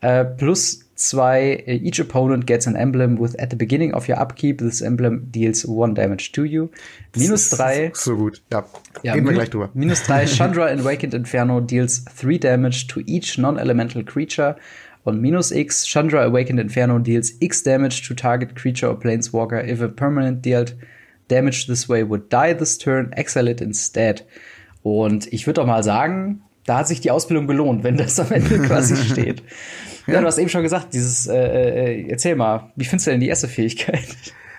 Äh, plus zwei, uh, each opponent gets an emblem with at the beginning of your upkeep. This emblem deals one damage to you. Minus drei. So gut, ja. ja Gehen wir gleich drüber. Minus drei, <laughs> Chandra in Awakened Inferno deals three damage to each non-elemental creature. Und minus X, Chandra Awakened Inferno deals X damage to target creature or planeswalker. If a permanent dealt damage this way would die this turn, exile it instead. Und ich würde doch mal sagen, da hat sich die Ausbildung gelohnt, wenn das am Ende <laughs> quasi steht. Ja. du hast eben schon gesagt, dieses, äh, äh, erzähl mal, wie findest du denn die erste Fähigkeit?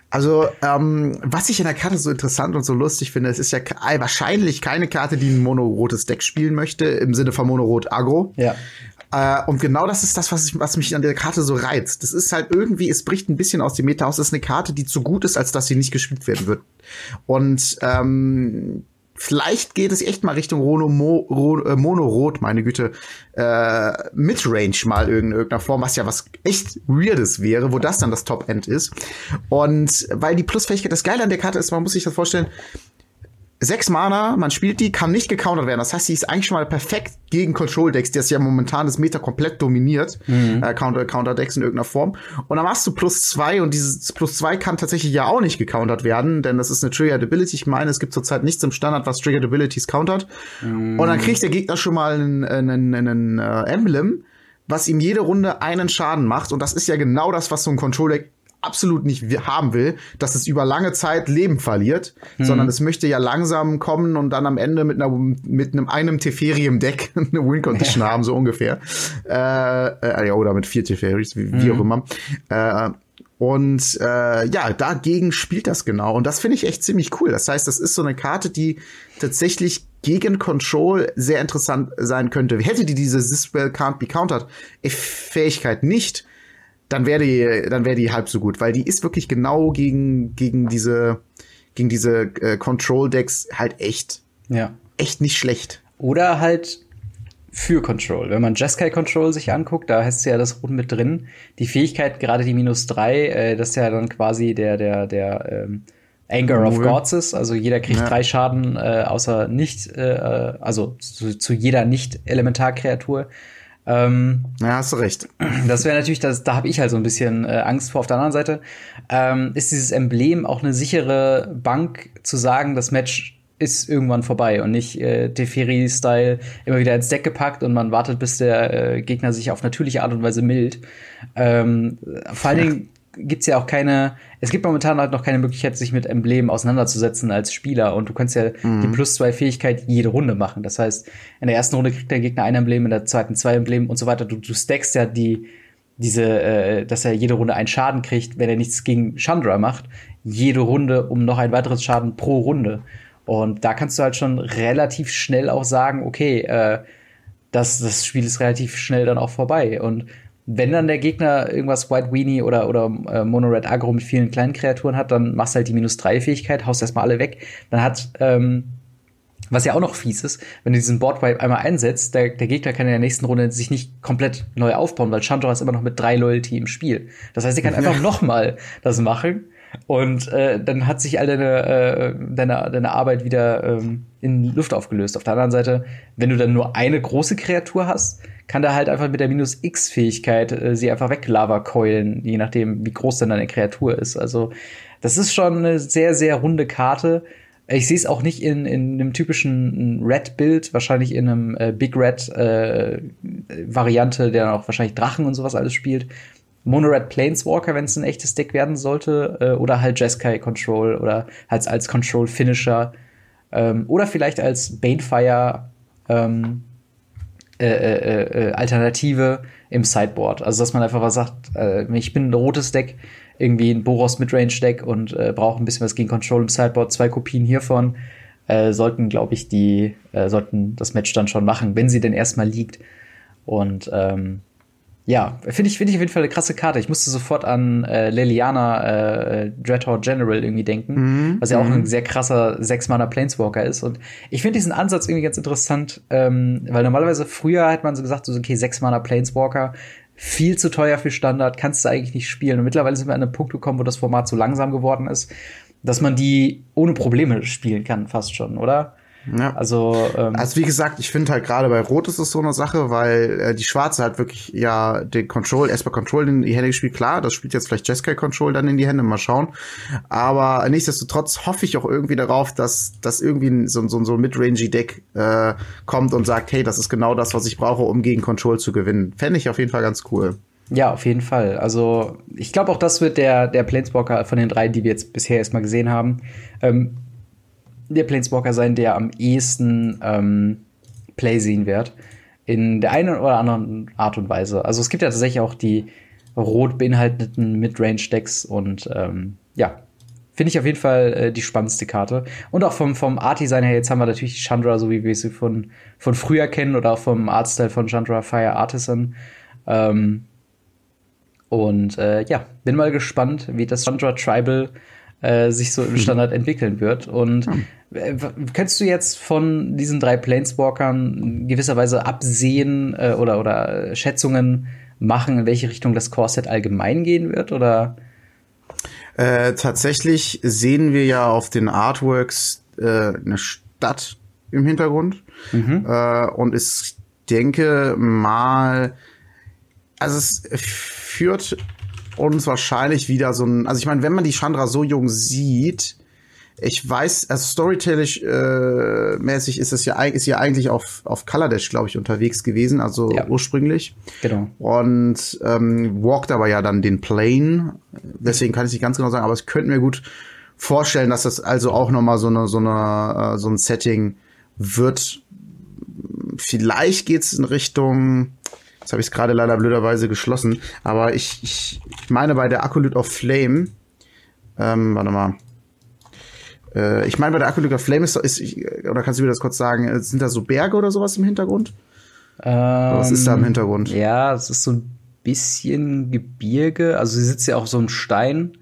Also, ähm, was ich in der Karte so interessant und so lustig finde, es ist ja wahrscheinlich keine Karte, die ein monorotes Deck spielen möchte, im Sinne von monorot Agro. Ja. Äh, und genau das ist das, was, ich, was mich an der Karte so reizt. Das ist halt irgendwie, es bricht ein bisschen aus dem Meta aus. Das ist eine Karte, die zu gut ist, als dass sie nicht gespielt werden wird. Und ähm, Vielleicht geht es echt mal Richtung Mono, Mo, äh, Mono-Rot, meine Güte, äh, Midrange mal in irgendeiner Form, was ja was echt Weirdes wäre, wo das dann das Top-End ist. Und weil die Plusfähigkeit, das Geile an der Karte ist, man muss sich das vorstellen, sechs Mana, man spielt die, kann nicht gecountert werden. Das heißt, sie ist eigentlich schon mal perfekt gegen Control-Decks, das ja momentan das Meta komplett dominiert, mhm. äh, Counter, Counter-Decks in irgendeiner Form. Und dann machst du plus zwei und dieses plus zwei kann tatsächlich ja auch nicht gecountert werden, denn das ist eine Triggered Ability. Ich meine, es gibt zurzeit nichts im Standard, was Triggered Abilities countert. Mhm. Und dann kriegt der Gegner schon mal einen, einen, einen äh, Emblem, was ihm jede Runde einen Schaden macht. Und das ist ja genau das, was so ein Control-Deck absolut nicht haben will, dass es über lange Zeit Leben verliert, mhm. sondern es möchte ja langsam kommen und dann am Ende mit einer mit einem einem Teferium-Deck <laughs> eine Win-Condition <laughs> haben, so ungefähr. Äh, äh, ja, oder mit vier Teferis, wie, mhm. wie auch immer. Äh, und äh, ja, dagegen spielt das genau. Und das finde ich echt ziemlich cool. Das heißt, das ist so eine Karte, die tatsächlich gegen Control sehr interessant sein könnte. Hätte die diese This Spell Can't Be Countered Fähigkeit nicht, dann wäre die, dann wäre die halb so gut, weil die ist wirklich genau gegen, gegen diese, gegen diese äh, Control-Decks halt echt, ja. echt nicht schlecht. Oder halt für Control. Wenn man Jeskai Control sich anguckt, da heißt ja das Rot mit drin. Die Fähigkeit, gerade die minus drei, äh, das ist ja dann quasi der, der, der ähm, Anger of Gods ist. Also jeder kriegt ja. drei Schaden, äh, außer nicht, äh, also zu, zu jeder Nicht-Elementarkreatur. Ähm, ja, hast du recht. Das wäre natürlich, das, da habe ich halt so ein bisschen äh, Angst vor. Auf der anderen Seite ähm, ist dieses Emblem auch eine sichere Bank zu sagen, das Match ist irgendwann vorbei und nicht äh, Teferi-Style immer wieder ins Deck gepackt und man wartet, bis der äh, Gegner sich auf natürliche Art und Weise mild. Ähm, vor allen Dingen gibt's ja auch keine, es gibt momentan halt noch keine Möglichkeit, sich mit Emblemen auseinanderzusetzen als Spieler. Und du kannst ja mhm. die plus zwei Fähigkeit jede Runde machen. Das heißt, in der ersten Runde kriegt der Gegner ein Emblem, in der zweiten zwei Embleme und so weiter. Du, du stackst ja die, diese, äh, dass er jede Runde einen Schaden kriegt, wenn er nichts gegen Chandra macht. Jede Runde um noch ein weiteres Schaden pro Runde. Und da kannst du halt schon relativ schnell auch sagen, okay, äh, das, das Spiel ist relativ schnell dann auch vorbei. Und wenn dann der Gegner irgendwas White Weenie oder, oder äh, Mono Red Agro mit vielen kleinen Kreaturen hat, dann machst du halt die minus drei Fähigkeit, haust erstmal alle weg. Dann hat, ähm, was ja auch noch fies ist, wenn du diesen Board Wipe einmal einsetzt, der, der Gegner kann in der nächsten Runde sich nicht komplett neu aufbauen, weil Chandra ist immer noch mit drei Loyalty im Spiel. Das heißt, er kann einfach noch mal das machen und äh, dann hat sich all deine, äh, deine, deine Arbeit wieder ähm, in Luft aufgelöst. Auf der anderen Seite, wenn du dann nur eine große Kreatur hast, kann der halt einfach mit der Minus-X-Fähigkeit äh, sie einfach weglava keulen, je nachdem, wie groß dann deine Kreatur ist. Also, das ist schon eine sehr, sehr runde Karte. Ich sehe es auch nicht in, in einem typischen Red-Bild, wahrscheinlich in einem äh, Big Red-Variante, äh, der auch wahrscheinlich Drachen und sowas alles spielt. Mono-Red Planeswalker, wenn es ein echtes Deck werden sollte, äh, oder halt Jeskai Control oder halt als Control Finisher ähm, oder vielleicht als Banefire ähm, äh, äh, äh, Alternative im Sideboard. Also dass man einfach mal sagt, äh, ich bin ein rotes Deck, irgendwie ein Boros Midrange Deck und äh, brauche ein bisschen was gegen Control im Sideboard, zwei Kopien hiervon, äh, sollten, glaube ich, die äh, sollten das Match dann schon machen, wenn sie denn erstmal liegt. Und ähm, ja, finde ich, finde ich auf jeden Fall eine krasse Karte. Ich musste sofort an äh, Liliana äh, Dreadhorde General irgendwie denken, mhm. was ja auch ein mhm. sehr krasser sechs-Mana Planeswalker ist. Und ich finde diesen Ansatz irgendwie ganz interessant, ähm, weil normalerweise früher hat man so gesagt, so, okay, sechs-Mana Planeswalker, viel zu teuer für Standard, kannst du eigentlich nicht spielen. Und mittlerweile sind wir an einem Punkt gekommen, wo das Format so langsam geworden ist, dass man die ohne Probleme spielen kann, fast schon, oder? Ja. Also, ähm, also wie gesagt, ich finde halt gerade bei Rot ist es so eine Sache, weil äh, die Schwarze hat wirklich ja den Control, erstmal Control in die Hände gespielt. Klar, das spielt jetzt vielleicht Jeskai Control dann in die Hände, mal schauen. Aber nichtsdestotrotz hoffe ich auch irgendwie darauf, dass dass irgendwie so, so, so ein Midrangy Deck äh, kommt und sagt, hey, das ist genau das, was ich brauche, um gegen Control zu gewinnen. Fände ich auf jeden Fall ganz cool. Ja, auf jeden Fall. Also ich glaube auch, das wird der der Planeswalker von den drei, die wir jetzt bisher erstmal gesehen haben. Ähm, der Planeswalker sein, der am ehesten ähm, Play sehen wird. In der einen oder anderen Art und Weise. Also es gibt ja tatsächlich auch die rot beinhalteten Midrange-Decks und ähm, ja, finde ich auf jeden Fall äh, die spannendste Karte. Und auch vom, vom Art-Design her, jetzt haben wir natürlich Chandra, so wie wir sie von, von früher kennen, oder auch vom Artstyle von Chandra Fire Artisan. Ähm, und äh, ja, bin mal gespannt, wie das Chandra Tribal äh, sich so im Standard entwickeln wird. Und äh, kannst du jetzt von diesen drei Planeswalkern gewisserweise absehen äh, oder, oder Schätzungen machen, in welche Richtung das Core-Set allgemein gehen wird? Oder? Äh, tatsächlich sehen wir ja auf den Artworks äh, eine Stadt im Hintergrund. Mhm. Äh, und ich denke mal, also es führt uns wahrscheinlich wieder so ein, also ich meine, wenn man die Chandra so jung sieht, ich weiß, also storytellisch äh, mäßig ist es ja ist ja eigentlich auf auf Dash, glaube ich, unterwegs gewesen, also ja. ursprünglich. Genau. Und ähm, walkt aber ja dann den Plane. Deswegen kann ich nicht ganz genau sagen, aber ich könnte mir gut vorstellen, dass das also auch noch mal so eine so eine äh, so ein Setting wird. Vielleicht geht's in Richtung Jetzt habe ich es gerade leider blöderweise geschlossen. Aber ich, ich, ich meine bei der Acolyte of Flame, ähm, warte mal. Äh, ich meine bei der Acolyte of Flame ist, ist oder kannst du mir das kurz sagen, äh, sind da so Berge oder sowas im Hintergrund? Ähm, was ist da im Hintergrund? Ja, es ist so ein bisschen Gebirge. Also sie sitzt ja auf so einem Stein.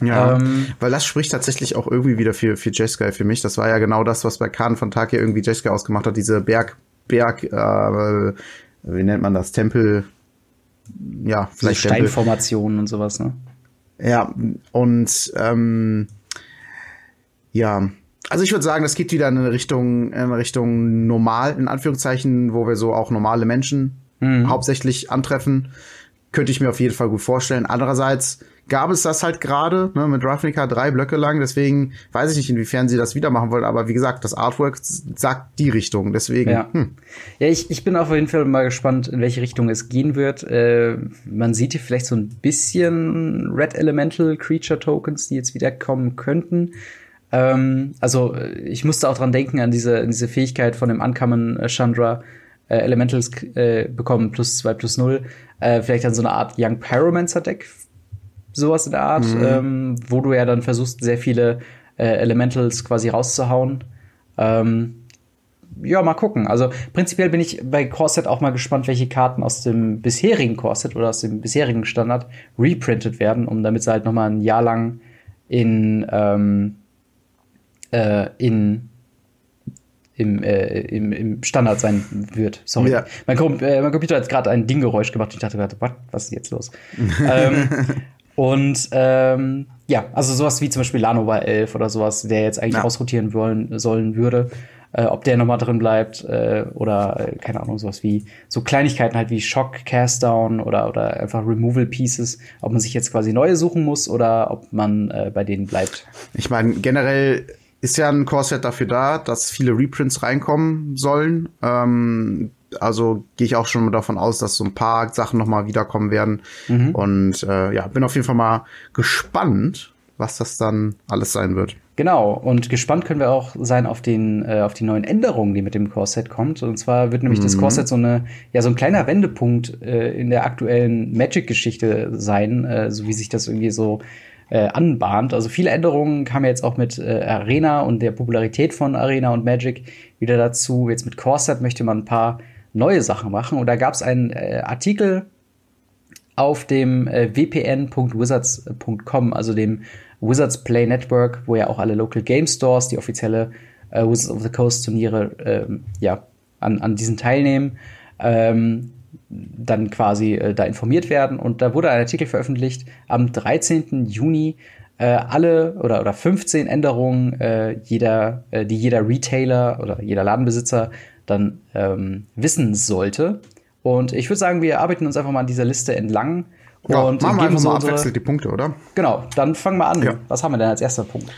Ja, ähm, weil das spricht tatsächlich auch irgendwie wieder für, für Jeskai für mich. Das war ja genau das, was bei Khan von Tag hier irgendwie Jeskai ausgemacht hat, diese Berg, Berg, äh, wie nennt man das, Tempel, ja, vielleicht Steinformationen und sowas, ne? Ja, und ähm, ja, also ich würde sagen, das geht wieder in eine Richtung, in Richtung normal, in Anführungszeichen, wo wir so auch normale Menschen mhm. hauptsächlich antreffen. Könnte ich mir auf jeden Fall gut vorstellen. Andererseits gab es das halt gerade ne, mit Ravnica drei Blöcke lang. Deswegen weiß ich nicht, inwiefern sie das wieder machen wollen. Aber wie gesagt, das Artwork sagt die Richtung. Deswegen. Ja, hm. ja ich, ich bin auf jeden Fall mal gespannt, in welche Richtung es gehen wird. Äh, man sieht hier vielleicht so ein bisschen Red Elemental Creature Tokens, die jetzt wiederkommen könnten. Ähm, also ich musste auch dran denken an diese, an diese Fähigkeit von dem Uncommon äh, Chandra. Äh, Elementals äh, bekommen plus zwei plus null. Äh, vielleicht dann so eine Art Young Pyromancer Deck sowas in der Art, mhm. ähm, wo du ja dann versuchst, sehr viele äh, Elementals quasi rauszuhauen. Ähm, ja, mal gucken. Also prinzipiell bin ich bei Corset auch mal gespannt, welche Karten aus dem bisherigen Corset oder aus dem bisherigen Standard reprintet werden, um damit sie halt noch mal ein Jahr lang in ähm, äh, in im, äh, im, im Standard sein wird. Sorry. Ja. Mein, Com äh, mein Computer hat gerade ein Dinggeräusch gemacht. Ich dachte gerade, was ist jetzt los? <laughs> ähm, und ähm, ja, also sowas wie zum Beispiel Lanova 11 oder sowas, der jetzt eigentlich ja. ausrotieren wollen, sollen würde. Äh, ob der nochmal drin bleibt äh, oder äh, keine Ahnung, sowas wie so Kleinigkeiten halt wie Shock, Cast Down oder, oder einfach Removal Pieces, ob man sich jetzt quasi neue suchen muss oder ob man äh, bei denen bleibt. Ich meine, generell ist ja ein Core-Set dafür da, dass viele Reprints reinkommen sollen. Ähm, also gehe ich auch schon davon aus, dass so ein paar Sachen noch mal wiederkommen werden. Mhm. Und äh, ja, bin auf jeden Fall mal gespannt, was das dann alles sein wird. Genau, und gespannt können wir auch sein auf, den, äh, auf die neuen Änderungen, die mit dem Core-Set kommt. Und zwar wird nämlich mhm. das Core-Set so, eine, ja, so ein kleiner Wendepunkt äh, in der aktuellen Magic-Geschichte sein, äh, so wie sich das irgendwie so äh, anbahnt. Also viele Änderungen kamen jetzt auch mit äh, Arena und der Popularität von Arena und Magic wieder dazu. Jetzt mit Core-Set möchte man ein paar neue Sachen machen. Und da gab es einen äh, Artikel auf dem äh, wpn.wizards.com, also dem Wizards Play Network, wo ja auch alle Local Game Stores, die offizielle äh, Wizards of the Coast Turniere, ähm, ja, an, an diesen teilnehmen, ähm, dann quasi äh, da informiert werden. Und da wurde ein Artikel veröffentlicht am 13. Juni, äh, alle oder, oder 15 Änderungen, äh, jeder, äh, die jeder Retailer oder jeder Ladenbesitzer dann ähm, wissen sollte. Und ich würde sagen, wir arbeiten uns einfach mal an dieser Liste entlang. Ja, und machen wir einfach so mal abwechselnd die Punkte, oder? Genau, dann fangen wir an. Ja. Was haben wir denn als erster Punkt?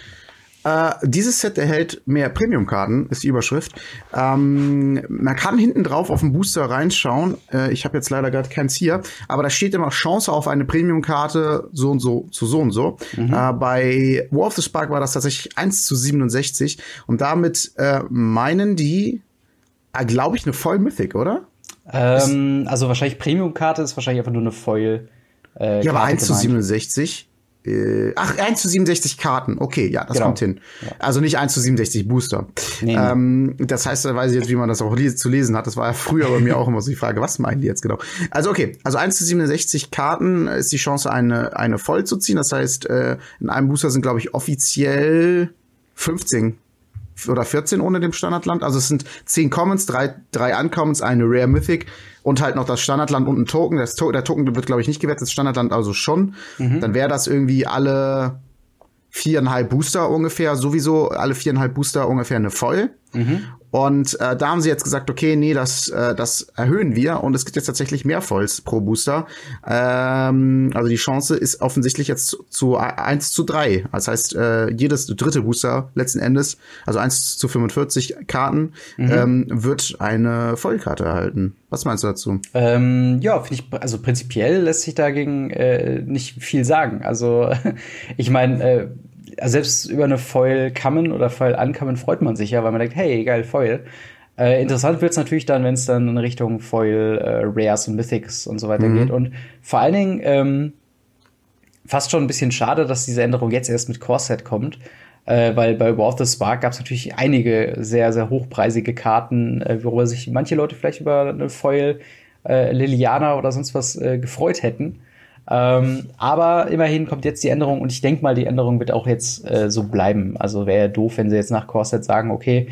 Äh, dieses Set erhält mehr Premium-Karten, ist die Überschrift. Ähm, man kann hinten drauf auf den Booster reinschauen. Äh, ich habe jetzt leider gerade keins hier, aber da steht immer Chance auf eine Premium-Karte so und so zu so und so. Mhm. Äh, bei War of the Spark war das tatsächlich 1 zu 67 und damit äh, meinen die glaube ich, eine Foil Mythic, oder? Ähm, also wahrscheinlich Premium-Karte ist wahrscheinlich einfach nur eine Foil. Äh, ja, aber 1 zu 67. Äh, ach, 1 zu 67 Karten. Okay, ja, das genau. kommt hin. Ja. Also nicht 1 zu 67 Booster. Nee, ähm, das heißt, da weiß ich jetzt, wie man das auch zu lesen hat. Das war ja früher bei mir auch immer so die Frage, was meinen die jetzt genau? Also okay, also 1 zu 67 Karten ist die Chance, eine, eine voll zu ziehen. Das heißt, äh, in einem Booster sind, glaube ich, offiziell 15 oder 14 ohne dem Standardland. Also es sind 10 Commons, drei, drei Uncommons, eine Rare Mythic und halt noch das Standardland und ein Token. Das to der Token wird, glaube ich, nicht gewettet, das Standardland also schon. Mhm. Dann wäre das irgendwie alle viereinhalb Booster ungefähr, sowieso alle viereinhalb Booster ungefähr eine Voll. Mhm. Und äh, da haben sie jetzt gesagt, okay, nee, das, äh, das erhöhen wir und es gibt jetzt tatsächlich mehr Volls pro Booster. Ähm, also die Chance ist offensichtlich jetzt zu 1 zu 3. Das heißt, äh, jedes dritte Booster letzten Endes, also 1 zu 45 Karten, mhm. ähm, wird eine Vollkarte erhalten. Was meinst du dazu? Ähm, ja, finde ich, also prinzipiell lässt sich dagegen äh, nicht viel sagen. Also <laughs> ich meine, äh, also selbst über eine Foil Common oder Foil Uncommon freut man sich ja, weil man denkt, hey, geil, Foil. Äh, interessant wird's natürlich dann, wenn es dann in Richtung Foil, äh, Rares und Mythics und so weiter mhm. geht. Und vor allen Dingen ähm, fast schon ein bisschen schade, dass diese Änderung jetzt erst mit Core Set kommt. Äh, weil bei War of the Spark gab es natürlich einige sehr, sehr hochpreisige Karten, äh, worüber sich manche Leute vielleicht über eine Foil äh, Liliana oder sonst was äh, gefreut hätten. Ähm, aber immerhin kommt jetzt die Änderung und ich denke mal, die Änderung wird auch jetzt äh, so bleiben. Also wäre ja doof, wenn sie jetzt nach Corset sagen, okay,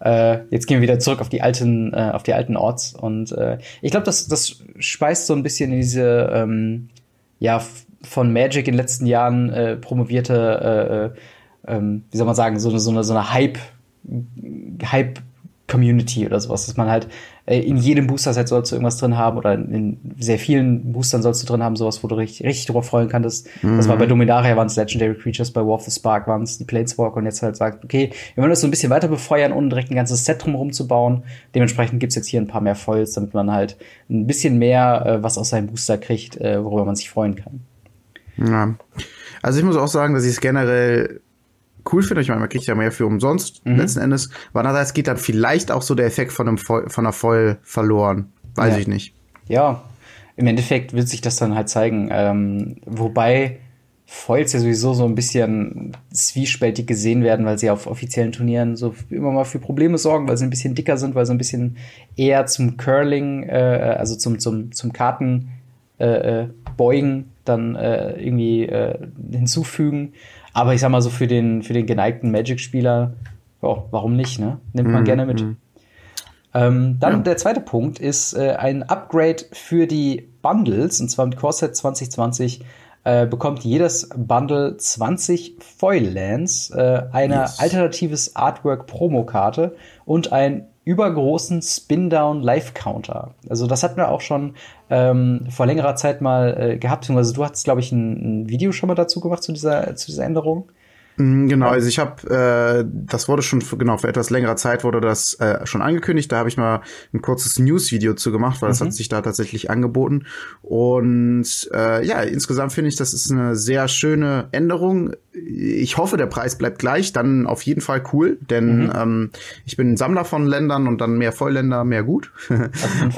äh, jetzt gehen wir wieder zurück auf die alten, äh, auf die alten Orts. Und äh, ich glaube, das, das speist so ein bisschen in diese, ähm, ja, von Magic in den letzten Jahren äh, promovierte, äh, äh, ähm, wie soll man sagen, so eine, so eine, so eine Hype, Hype Community oder sowas, dass man halt äh, in jedem Booster-Set sollst du irgendwas drin haben oder in sehr vielen Boostern sollst du drin haben, sowas, wo du richtig, richtig drauf freuen kannst. Mhm. Das war bei Dominaria waren es Legendary Creatures, bei War of the Spark waren es die Planeswalker und jetzt halt sagt, okay, wir wollen das so ein bisschen weiter befeuern, ohne direkt ein ganzes Set drumherum zu bauen. Dementsprechend gibt's jetzt hier ein paar mehr Foils, damit man halt ein bisschen mehr äh, was aus seinem Booster kriegt, äh, worüber man sich freuen kann. Ja. Also ich muss auch sagen, dass ich es generell cool finde. Ich meine, man kriegt ja mehr für umsonst mhm. letzten Endes. Aber andererseits geht dann vielleicht auch so der Effekt von, einem Foil, von einer Foil verloren. Weiß ja. ich nicht. Ja, im Endeffekt wird sich das dann halt zeigen. Ähm, wobei Foils ja sowieso so ein bisschen zwiespältig gesehen werden, weil sie auf offiziellen Turnieren so immer mal für Probleme sorgen, weil sie ein bisschen dicker sind, weil sie ein bisschen eher zum Curling, äh, also zum, zum, zum Karten äh, äh beugen, dann äh, irgendwie äh, hinzufügen. Aber ich sag mal so für den, für den geneigten Magic-Spieler, oh, warum nicht, ne? Nimmt man mm, gerne mit. Mm. Ähm, dann ja. der zweite Punkt ist äh, ein Upgrade für die Bundles, und zwar mit Core Set 2020 äh, bekommt jedes Bundle 20 Foil Lands, äh, eine yes. alternatives Artwork-Promo-Karte und ein übergroßen Spin-Down Live-Counter. Also das hatten wir auch schon ähm, vor längerer Zeit mal äh, gehabt. Also du hattest, glaube ich, ein, ein, Video schon mal dazu gemacht zu dieser, zu dieser Änderung. Mhm, genau, also ich habe, äh, das wurde schon, für, genau, für etwas längerer Zeit wurde das äh, schon angekündigt. Da habe ich mal ein kurzes News-Video zu gemacht, weil mhm. das hat sich da tatsächlich angeboten. Und äh, ja, insgesamt finde ich, das ist eine sehr schöne Änderung. Ich hoffe, der Preis bleibt gleich, dann auf jeden Fall cool, denn mhm. ähm, ich bin ein Sammler von Ländern und dann mehr Vollländer, mehr gut.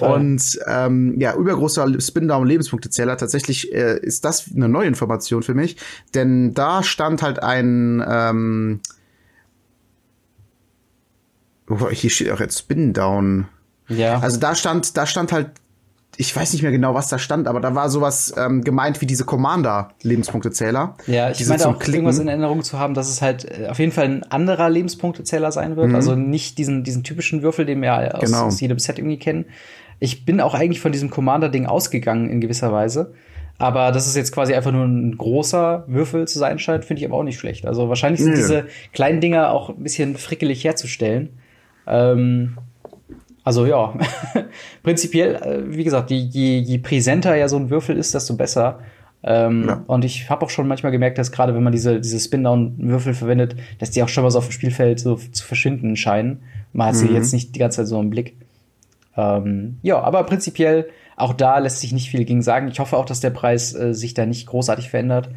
und ähm, ja, übergroßer Spin-Down-Lebenspunktezähler, tatsächlich äh, ist das eine neue Information für mich, denn da stand halt ein ähm, hier steht auch jetzt Spin Down. Ja. Also da stand, da stand halt, ich weiß nicht mehr genau, was da stand, aber da war sowas ähm, gemeint wie diese Commander-Lebenspunktezähler. Ja, ich meine auch Klicken. irgendwas in Erinnerung zu haben, dass es halt äh, auf jeden Fall ein anderer Lebenspunktezähler sein wird. Mhm. Also nicht diesen, diesen typischen Würfel, den wir aus, genau. aus jedem Set irgendwie kennen. Ich bin auch eigentlich von diesem Commander-Ding ausgegangen in gewisser Weise. Aber dass es jetzt quasi einfach nur ein großer Würfel zu sein scheint, finde ich aber auch nicht schlecht. Also wahrscheinlich sind nee. diese kleinen Dinger auch ein bisschen frickelig herzustellen. Ähm, also ja, <laughs> prinzipiell, äh, wie gesagt, je, je, je präsenter ja so ein Würfel ist, desto besser. Ähm, ja. Und ich habe auch schon manchmal gemerkt, dass gerade wenn man diese, diese Spin-Down-Würfel verwendet, dass die auch schon mal so auf dem Spielfeld so zu verschwinden scheinen. Man hat sie mhm. jetzt nicht die ganze Zeit so im Blick. Ähm, ja, aber prinzipiell auch da lässt sich nicht viel gegen sagen. Ich hoffe auch, dass der Preis äh, sich da nicht großartig verändert.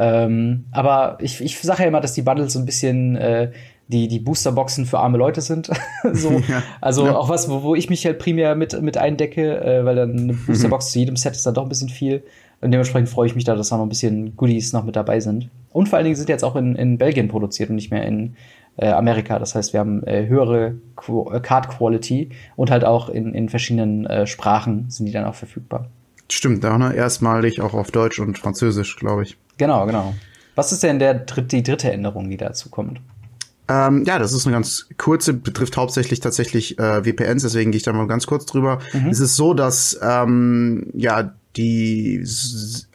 Ähm, aber ich, ich sage ja immer, dass die Bundles so ein bisschen äh, die, die Boosterboxen für arme Leute sind. <laughs> so. Ja. Also ja. auch was, wo, wo ich mich halt primär mit, mit eindecke, äh, weil dann eine mhm. Boosterbox mhm. zu jedem Set ist dann doch ein bisschen viel. Und dementsprechend freue ich mich da, dass da noch ein bisschen Goodies noch mit dabei sind. Und vor allen Dingen sind jetzt auch in, in Belgien produziert und nicht mehr in äh, Amerika. Das heißt, wir haben äh, höhere Qu äh, Card Quality und halt auch in, in verschiedenen äh, Sprachen sind die dann auch verfügbar. Stimmt, da ne? erstmalig auch auf Deutsch und Französisch, glaube ich. Genau, genau. Was ist denn der, die dritte Änderung, die dazu kommt? Ähm, ja, das ist eine ganz kurze, betrifft hauptsächlich tatsächlich äh, VPNs, deswegen gehe ich da mal ganz kurz drüber. Mhm. Es ist so, dass ähm, ja die,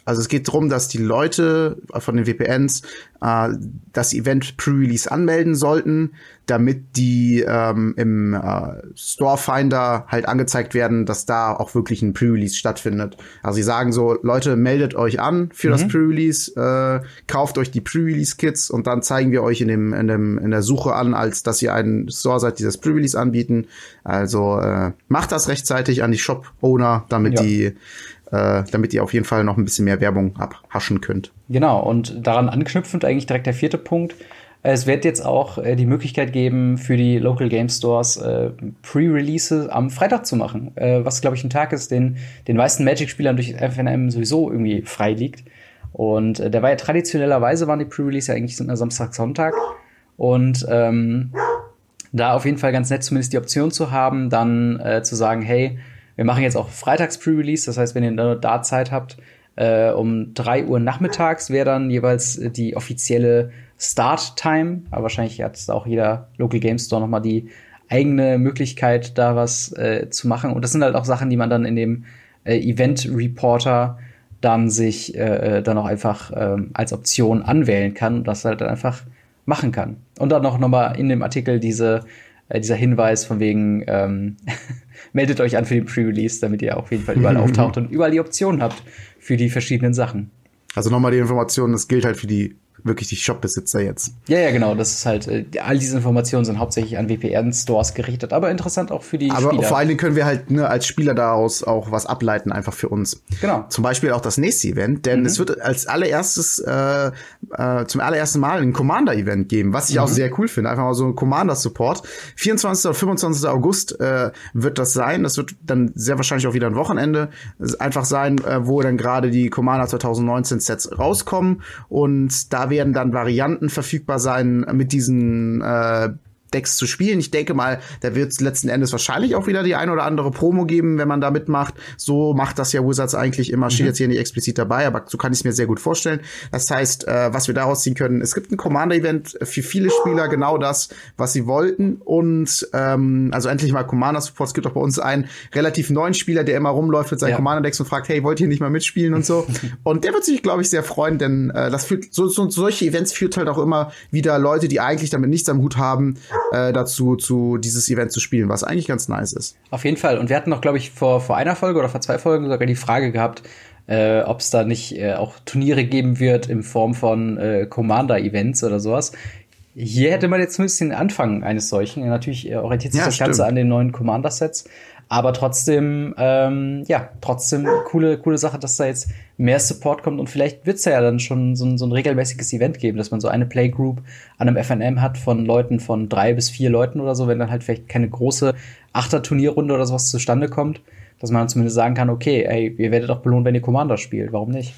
also es geht darum, dass die Leute von den VPNs äh, das Event Pre-Release anmelden sollten, damit die ähm, im äh, Store Finder halt angezeigt werden, dass da auch wirklich ein Pre-Release stattfindet. Also sie sagen so, Leute, meldet euch an für mhm. das Pre-Release, äh, kauft euch die Pre-Release-Kits und dann zeigen wir euch in dem, in dem in der Suche an, als dass ihr einen Store seid, die das Pre-Release anbieten. Also äh, macht das rechtzeitig an die Shop-Owner, damit ja. die äh, damit ihr auf jeden Fall noch ein bisschen mehr Werbung abhaschen könnt. Genau, und daran anknüpfend eigentlich direkt der vierte Punkt. Es wird jetzt auch äh, die Möglichkeit geben, für die Local Game Stores äh, Pre-Release am Freitag zu machen. Äh, was, glaube ich, ein Tag ist, den den meisten Magic-Spielern durch FNM sowieso irgendwie frei liegt. Und äh, der war ja traditionellerweise waren die Pre-Release ja eigentlich Samstag, Sonntag. Und ähm, da auf jeden Fall ganz nett, zumindest die Option zu haben, dann äh, zu sagen, hey, wir machen jetzt auch Freitags Pre-Release, das heißt, wenn ihr da Zeit habt, äh, um drei Uhr nachmittags wäre dann jeweils die offizielle Start-Time. Aber wahrscheinlich hat auch jeder Local Game Store nochmal die eigene Möglichkeit, da was äh, zu machen. Und das sind halt auch Sachen, die man dann in dem äh, Event Reporter dann sich äh, dann auch einfach äh, als Option anwählen kann und das halt dann einfach machen kann. Und dann noch, noch mal in dem Artikel diese äh, dieser Hinweis von wegen, ähm, <laughs> meldet euch an für den Pre-Release, damit ihr auf jeden Fall überall <laughs> auftaucht und überall die Optionen habt für die verschiedenen Sachen. Also nochmal die Information, das gilt halt für die wirklich die Shopbesitzer jetzt. Ja, ja, genau. Das ist halt, äh, all diese Informationen sind hauptsächlich an WPN-Stores gerichtet, aber interessant auch für die aber Spieler. vor allen Dingen können wir halt ne, als Spieler daraus auch was ableiten, einfach für uns. Genau. Zum Beispiel auch das nächste Event, denn es wird als allererstes äh, äh, zum allerersten Mal ein Commander-Event geben, was ich auch sehr cool finde. Einfach mal so ein Commander-Support. 24. und 25. August äh, wird das sein. Das wird dann sehr wahrscheinlich auch wieder ein Wochenende einfach sein, äh, wo dann gerade die Commander 2019 Sets rauskommen und da werden dann Varianten verfügbar sein mit diesen äh, Decks zu spielen. Ich denke mal, da wird es letzten Endes wahrscheinlich auch wieder die ein oder andere Promo geben, wenn man da mitmacht. So macht das ja Wizards eigentlich immer. Steht jetzt hier nicht explizit dabei, aber so kann ich es mir sehr gut vorstellen. Das heißt, äh, was wir daraus ziehen können, es gibt ein Commander-Event für viele Spieler, genau das, was sie wollten. Und ähm, also endlich mal Commander-Support. Es gibt auch bei uns einen relativ neuen Spieler, der immer rumläuft mit seinen Ja. Commander-Decks und fragt, hey, wollt ihr nicht mal mitspielen und so. <laughs> und der wird sich, glaube ich, sehr freuen, denn äh, das führt, so, so, solche Events führt halt auch immer wieder Leute, die eigentlich damit nichts am Hut haben, äh, dazu, zu dieses Event zu spielen, was eigentlich ganz nice ist. Auf jeden Fall. Und wir hatten noch, glaube ich, vor, vor einer Folge oder vor zwei Folgen sogar die Frage gehabt, äh, ob es da nicht äh, auch Turniere geben wird in Form von äh, Commander-Events oder sowas. Hier hätte man jetzt zumindest den Anfang eines solchen. Natürlich äh, orientiert sich Ja, das Ganze stimmt. an den neuen Commander-Sets. Aber trotzdem, ähm, ja, trotzdem coole, coole Sache, dass da jetzt mehr Support kommt und vielleicht wird's ja dann schon so ein, so ein regelmäßiges Event geben, dass man so eine Playgroup an einem FNM hat von Leuten von drei bis vier Leuten oder so, wenn dann halt vielleicht keine große Achter-Turnierrunde oder sowas zustande kommt, dass man dann zumindest sagen kann, okay, ey, ihr werdet auch belohnt, wenn ihr Commander spielt, warum nicht?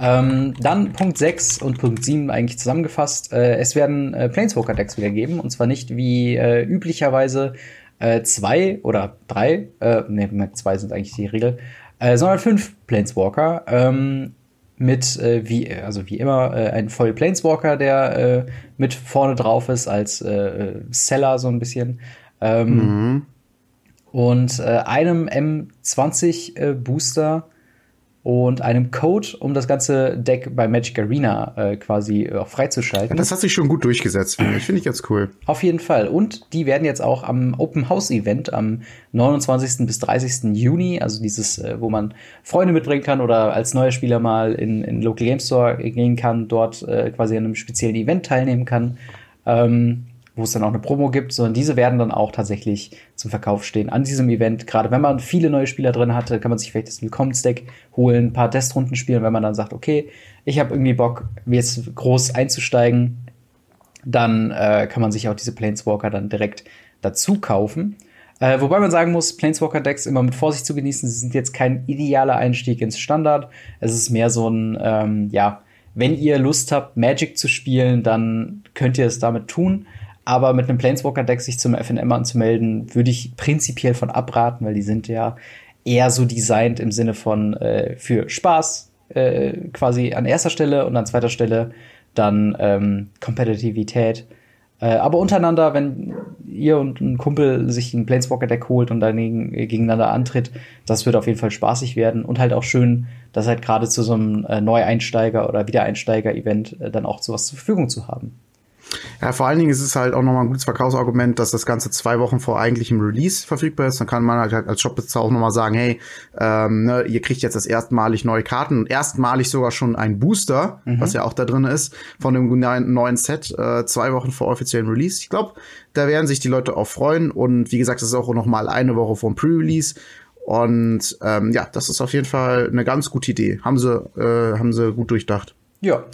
Ähm, dann Punkt 6 und Punkt 7 eigentlich zusammengefasst. Äh, es werden äh, Planeswalker-Decks wieder geben. Und zwar nicht wie äh, üblicherweise äh, zwei oder drei, äh, ne, zwei sind eigentlich die Regel, äh, sondern fünf Planeswalker. Ähm, mit, äh, wie, also wie immer, äh, ein voll Planeswalker, der äh, mit vorne drauf ist als äh, Seller so ein bisschen. Ähm, Und äh, einem M20 äh, Booster und einem Code, um das ganze Deck bei Magic Arena äh, quasi äh, auch freizuschalten. Das hat sich schon gut durchgesetzt, finde ich. Finde ich ganz cool. Auf jeden Fall. Und die werden jetzt auch am Open House Event am 29. bis 30. Juni, also dieses, äh, wo man Freunde mitbringen kann oder als neuer Spieler mal in, in Local Game Store gehen kann, dort äh, quasi an einem speziellen Event teilnehmen kann, ähm, wo es dann auch eine Promo gibt, sondern diese werden dann auch tatsächlich zum Verkauf stehen an diesem Event. Gerade wenn man viele neue Spieler drin hatte, kann man sich vielleicht das Willkommensdeck holen, ein paar Testrunden spielen, wenn man dann sagt, okay, ich habe irgendwie Bock, jetzt groß einzusteigen, dann äh, kann man sich auch diese Planeswalker dann direkt dazu kaufen. Äh, wobei man sagen muss, Planeswalker-Decks immer mit Vorsicht zu genießen. Sie sind jetzt kein idealer Einstieg ins Standard. Es ist mehr so ein, ähm, ja, wenn ihr Lust habt, Magic zu spielen, dann könnt ihr es damit tun. Aber mit einem Planeswalker-Deck sich zum FNM anzumelden, würde ich prinzipiell von abraten, weil die sind ja eher so designt im Sinne von äh, für Spaß äh, quasi an erster Stelle und an zweiter Stelle dann ähm, Kompetitivität. Äh, aber untereinander, wenn ihr und ein Kumpel sich ein Planeswalker-Deck holt und dann äh, gegeneinander antritt, das wird auf jeden Fall spaßig werden und halt auch schön, das halt gerade zu so einem äh, Neueinsteiger- oder Wiedereinsteiger-Event äh, dann auch sowas zur Verfügung zu haben. Ja, vor allen Dingen ist es halt auch nochmal ein gutes Verkaufsargument, dass das Ganze zwei Wochen vor eigentlichem Release verfügbar ist. Dann kann man halt als Shopbesitzer auch nochmal sagen, hey, ähm, ne, ihr kriegt jetzt das erstmalig neue Karten und erstmalig sogar schon ein Booster, was ja auch da drin ist, von dem neuen neuen Set, äh, zwei Wochen vor offiziellen Release. Ich glaube, da werden sich die Leute auch freuen. Und wie gesagt, das ist auch nochmal eine Woche vom Pre-Release. Und ähm, ja, das ist auf jeden Fall eine ganz gute Idee. Haben sie, äh, haben sie gut durchdacht. Ja,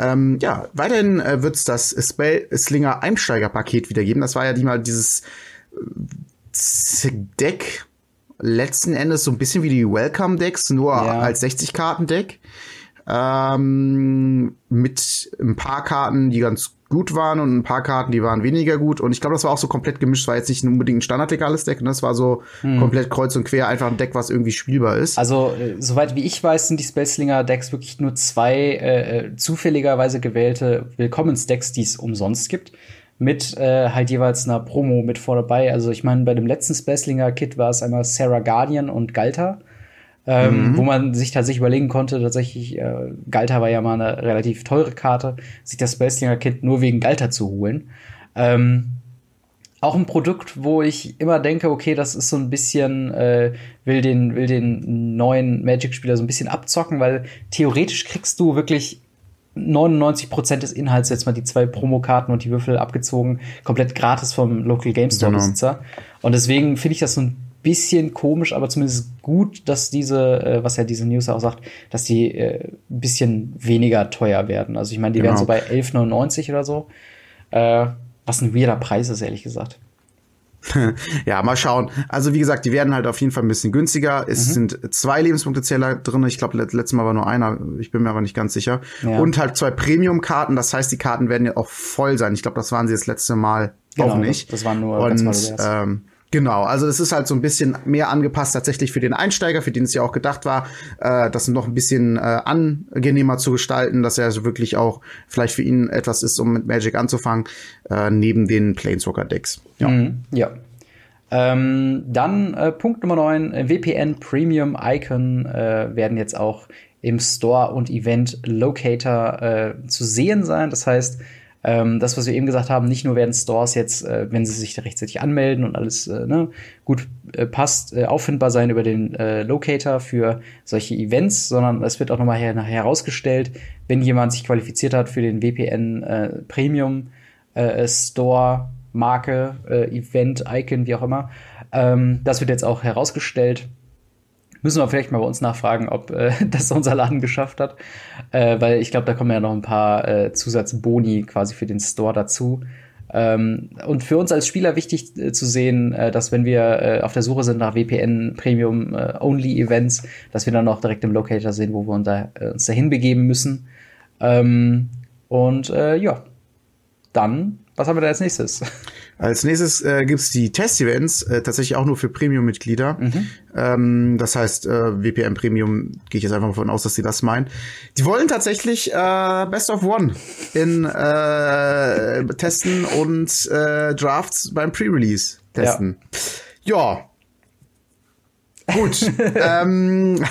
Ähm, ja, weiterhin äh, wird es das Spellslinger Einsteigerpaket wieder geben. Das war ja die mal dieses äh, Deck letzten Endes so ein bisschen wie die Welcome Decks, nur Ja. als 60 Karten Deck. Ähm, mit ein paar Karten, die ganz gut waren und ein paar Karten, die waren weniger gut. Und ich glaube, das war auch so komplett gemischt. War jetzt nicht unbedingt ein standardlegales Deck, ne? das war so komplett kreuz und quer, einfach ein Deck, was irgendwie spielbar ist. Also, äh, soweit wie ich weiß, sind die Spellslinger-Decks wirklich nur zwei äh, äh, zufälligerweise gewählte Willkommensdecks, die es umsonst gibt. Mit äh, halt jeweils einer Promo mit vor dabei. Also, ich meine, bei dem letzten Spellslinger-Kit war es einmal Sarah Guardian und Galta. Ähm, Wo man sich tatsächlich überlegen konnte, tatsächlich, äh, Galta war ja mal eine relativ teure Karte, sich das Spellslinger-Kit nur wegen Galta zu holen. Ähm, auch ein Produkt, wo ich immer denke, okay, das ist so ein bisschen, äh, will den, will den neuen Magic-Spieler so ein bisschen abzocken, weil theoretisch kriegst du wirklich 99% des Inhalts, jetzt mal die zwei Promokarten und die Würfel abgezogen, komplett gratis vom Local Game Store Besitzer. Genau. Und deswegen finde ich das so ein bisschen komisch, aber zumindest gut, dass diese, äh, was ja diese News auch sagt, dass die äh, ein bisschen weniger teuer werden. Also ich meine, die genau. werden so bei 11,99 oder so. Äh, was ein weirder Preis ist, ehrlich gesagt. <laughs> ja, mal schauen. Also wie gesagt, die werden halt auf jeden Fall ein bisschen günstiger. Es mhm. sind zwei Lebenspunktezähler drin. Ich glaube, letztes Mal war nur einer. Ich bin mir aber nicht ganz sicher. Ja. Und halt zwei Premium-Karten. Das heißt, die Karten werden ja auch voll sein. Ich glaube, das waren sie das letzte Mal genau, auch nicht. Das, das waren nur Und, ähm, Genau, also es ist halt so ein bisschen mehr angepasst tatsächlich für den Einsteiger, für den es ja auch gedacht war, äh, das noch ein bisschen äh, angenehmer zu gestalten, dass er also wirklich auch vielleicht für ihn etwas ist, um mit Magic anzufangen, äh, neben den Planeswalker-Decks. Ja. Mhm, ja. Ähm, dann äh, Punkt Nummer 9, äh, WPN Premium Icon äh, werden jetzt auch im Store und Event Locator äh, zu sehen sein. Das heißt, ähm, das, was wir eben gesagt haben, nicht nur werden Stores jetzt, äh, wenn sie sich rechtzeitig anmelden und alles äh, ne, gut äh, passt, äh, auffindbar sein über den äh, Locator für solche Events, sondern es wird auch nochmal her herausgestellt, wenn jemand sich qualifiziert hat für den WPN äh, Premium Store Marke, Event, Icon, wie auch immer. Ähm, das wird jetzt auch herausgestellt. Müssen wir vielleicht mal bei uns nachfragen, ob äh, <laughs> das unser Laden geschafft hat. Äh, weil ich glaube, da kommen ja noch ein paar äh, Zusatzboni quasi für den Store dazu. Ähm, und für uns als Spieler wichtig äh, zu sehen, äh, dass wenn wir äh, auf der Suche sind nach VPN Premium äh, Only Events, dass wir dann auch direkt im Locator sehen, wo wir uns, da, äh, uns dahin begeben müssen. Ähm, und äh, ja, dann, was haben wir da als nächstes? <laughs> Als nächstes äh, gibt es die Test-Events, äh, tatsächlich auch nur für Premium-Mitglieder. Mhm. Ähm, das heißt, äh, WPM Premium, gehe ich jetzt einfach mal davon aus, dass sie das meinen. Die wollen tatsächlich äh, Best of One in äh, testen und äh, Drafts beim Pre-Release testen. Ja. ja. Gut. <laughs> ähm,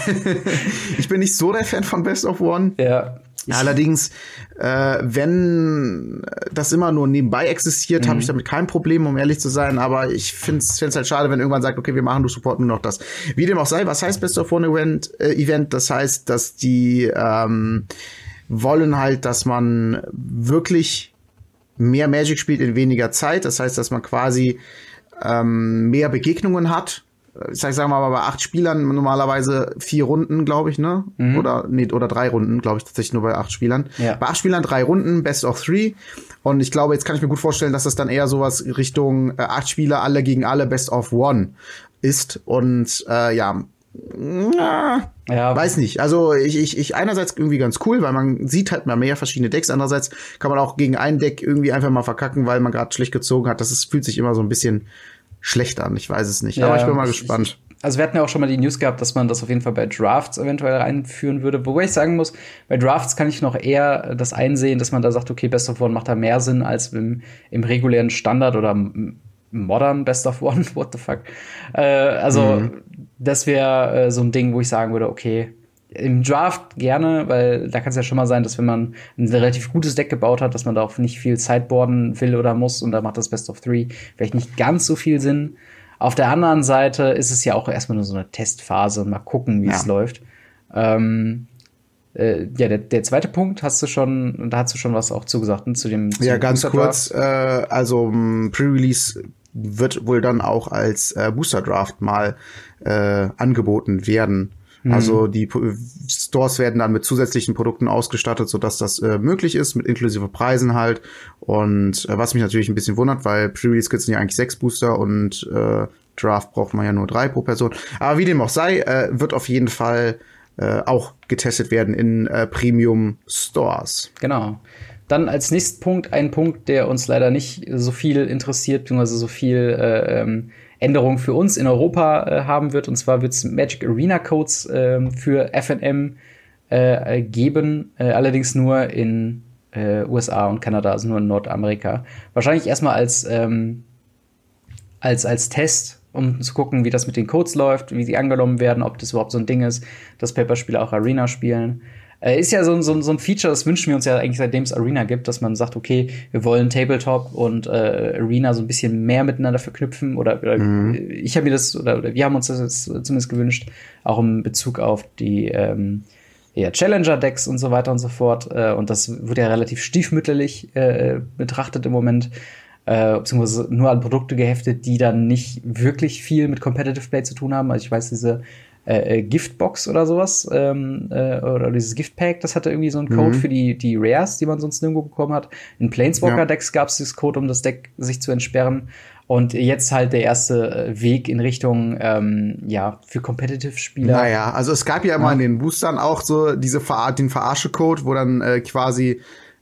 <laughs> ich bin nicht so der Fan von Best of One. Ja. Allerdings, äh, wenn das immer nur nebenbei existiert, mhm. habe ich damit kein Problem, um ehrlich zu sein. Aber ich finde es halt schade, wenn irgendwann sagt, okay, wir machen du Support nur noch das. Wie dem auch sei, was heißt Best of One Event? Äh, Event? Das heißt, dass die ähm, wollen halt, dass man wirklich mehr Magic spielt in weniger Zeit. Das heißt, dass man quasi ähm, mehr Begegnungen hat ich sag, sagen wir mal, bei acht Spielern normalerweise vier Runden, glaube ich, ne? Mhm. Oder, nee, oder drei Runden, glaube ich, tatsächlich nur bei acht Spielern. Ja. Bei acht Spielern drei Runden, Best of Three. Und ich glaube, jetzt kann ich mir gut vorstellen, dass das dann eher sowas Richtung äh, acht Spieler, alle gegen alle, Best of One ist. Und äh, ja, na, ja. Weiß nicht. Also ich, ich, ich einerseits irgendwie ganz cool, weil man sieht halt mal mehr verschiedene Decks. Andererseits kann man auch gegen ein Deck irgendwie einfach mal verkacken, weil man gerade schlecht gezogen hat. Das ist, fühlt sich immer so ein bisschen schlecht an. Ich weiß es nicht. Ja, aber ich bin mal gespannt. Ich, also wir hatten ja auch schon mal die News gehabt, dass man das auf jeden Fall bei Drafts eventuell einführen würde. Wobei ich sagen muss, bei Drafts kann ich noch eher das einsehen, dass man da sagt, okay, Best of One macht da mehr Sinn als im, im regulären Standard oder Modern Best of One. <laughs> What the fuck? Äh, also mhm. das wäre äh, so ein Ding, wo ich sagen würde, okay, im Draft gerne, weil da kann es ja schon mal sein, dass wenn man ein relativ gutes Deck gebaut hat, dass man da auch nicht viel Sideboarden will oder muss und da macht das Best of Three vielleicht nicht ganz so viel Sinn. Auf der anderen Seite ist es ja auch erstmal nur so eine Testphase und mal gucken, wie ja. es läuft. Ähm, äh, ja, der, der zweite Punkt hast du schon, da hast du schon was auch zugesagt, ne, zu dem. Zu ja, ganz kurz, äh, also Pre-Release wird wohl dann auch als äh, Booster Draft mal äh, angeboten werden. Mhm. Also die Stores werden dann mit zusätzlichen Produkten ausgestattet, sodass das äh, möglich ist, mit inklusive Preisen halt. Und äh, was mich natürlich ein bisschen wundert, weil Pre-Release Kits sind ja eigentlich sechs Booster und äh, Draft braucht man ja nur drei pro Person. Aber wie dem auch sei, äh, wird auf jeden Fall äh, auch getestet werden in äh, Premium Stores. Genau. Dann als nächsten Punkt ein Punkt, der uns leider nicht so viel interessiert, beziehungsweise so viel äh, ähm, Änderung für uns in Europa äh, haben wird. Und zwar wird es Magic Arena Codes äh, für FNM äh, geben, äh, allerdings nur in äh, USA und Kanada, also nur in Nordamerika. Wahrscheinlich erstmal als, ähm, als, als Test, um zu gucken, wie das mit den Codes läuft, wie sie angenommen werden, ob das überhaupt so ein Ding ist, dass Paperspieler auch Arena spielen. Äh, ist ja so, so, so ein Feature, das wünschen wir uns ja eigentlich seitdem es Arena gibt, dass man sagt, okay, wir wollen Tabletop und äh, Arena so ein bisschen mehr miteinander verknüpfen. Oder, oder mhm. ich habe mir das, oder, oder wir haben uns das zumindest gewünscht, auch im Bezug auf die ähm, ja, Challenger-Decks und so weiter und so fort. Äh, und das wird ja relativ stiefmütterlich äh, betrachtet im Moment. Äh, beziehungsweise nur an Produkte geheftet, die dann nicht wirklich viel mit Competitive Play zu tun haben. Also ich weiß, diese äh, äh, Giftbox oder sowas ähm, äh, oder dieses Giftpack, das hatte irgendwie so einen Code mhm. für die, die Rares, die man sonst nirgendwo bekommen hat. In Planeswalker-Decks ja. gab es dieses Code, um das Deck sich zu entsperren. Und jetzt halt der erste äh, Weg in Richtung, ähm, ja, für Competitive-Spieler. Naja, also es gab ja immer ja. in den Boostern auch so diese Ver den Verarsche-Code, wo dann äh, quasi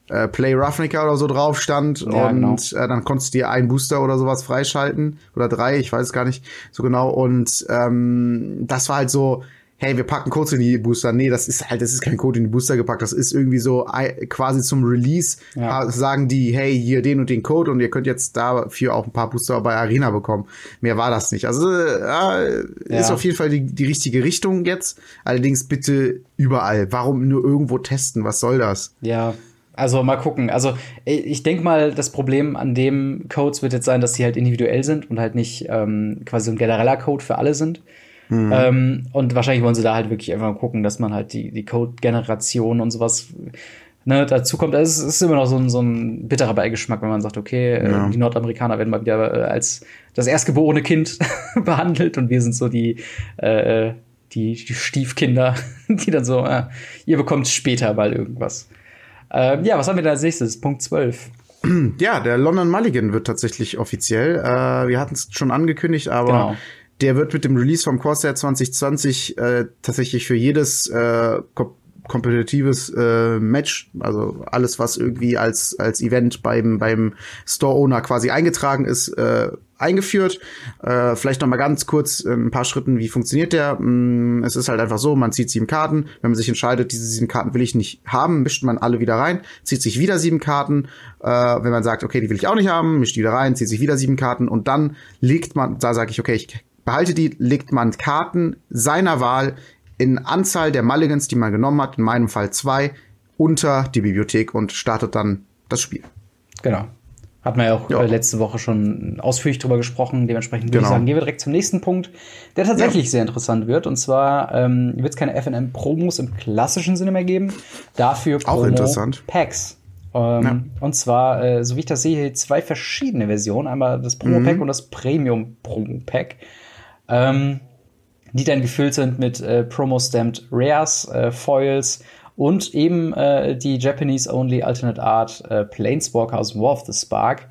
äh, Play Roughnicker oder so drauf stand ja, und genau. äh, dann konntest du dir einen Booster oder sowas freischalten oder drei, ich weiß gar nicht so genau und ähm, das war halt so hey, wir packen Codes in die Booster. Nee, das ist halt, das ist kein Code in die Booster gepackt. Das ist irgendwie so quasi zum Release ja. sagen die, hey, hier den und den Code und ihr könnt jetzt dafür auch ein paar Booster bei Arena bekommen. Mehr war das nicht. Also äh, ja. ist auf jeden Fall die, die richtige Richtung jetzt. Allerdings bitte überall. Warum nur irgendwo testen? Was soll das? Ja, also mal gucken. Also ich denke mal, das Problem an dem Codes wird jetzt sein, dass sie halt individuell sind und halt nicht ähm, quasi ein genereller Code für alle sind. Mhm. Ähm, und wahrscheinlich wollen sie da halt wirklich einfach mal gucken, dass man halt die, die Code-Generation und sowas ne, dazu kommt. Also es ist immer noch so ein, so ein bitterer Beigeschmack, wenn man sagt, okay, äh, ja. die Nordamerikaner werden mal wieder äh, als das erstgeborene Kind <laughs> behandelt und wir sind so die, äh, die, die Stiefkinder, <laughs> die dann so, äh, ihr bekommt später mal irgendwas. Ähm, ja, was haben wir da als nächstes? Punkt 12. <clears throat> Ja, der London Mulligan wird tatsächlich offiziell. Äh, wir hatten es schon angekündigt, aber genau. der wird mit dem Release vom Corsair 2020 äh, tatsächlich für jedes äh, kompetitives äh, Match, also alles, was irgendwie als, als Event beim, beim Store-Owner quasi eingetragen ist, äh, eingeführt. Äh, vielleicht noch mal ganz kurz äh, ein paar Schritten, wie funktioniert der? Mm, es ist halt einfach so, man zieht sieben Karten. Wenn man sich entscheidet, diese sieben Karten will ich nicht haben, mischt man alle wieder rein, zieht sich wieder sieben Karten. Äh, wenn man sagt, okay, die will ich auch nicht haben, mischt die wieder rein, zieht sich wieder sieben Karten und dann legt man, da sage ich, okay, ich behalte die, legt man Karten seiner Wahl in Anzahl der Mulligans, die man genommen hat, in meinem Fall zwei, unter die Bibliothek und startet dann das Spiel. Genau. Hat man ja auch ja. Äh, letzte Woche schon ausführlich drüber gesprochen. Dementsprechend würde genau. ich sagen, gehen wir direkt zum nächsten Punkt, der tatsächlich ja. sehr interessant wird. Und zwar ähm, wird es keine FNM-Promos im klassischen Sinne mehr geben. Dafür Promo auch interessant. Packs. Ähm, ja. Und zwar, äh, so wie ich das sehe, zwei verschiedene Versionen. Einmal das Promo-Pack mhm. und das Premium-Promo-Pack. Ähm, die dann gefüllt sind mit äh, Promo-Stamped Rares, äh, Foils und eben äh, die Japanese-only Alternate Art äh, Planeswalker aus War of the Spark.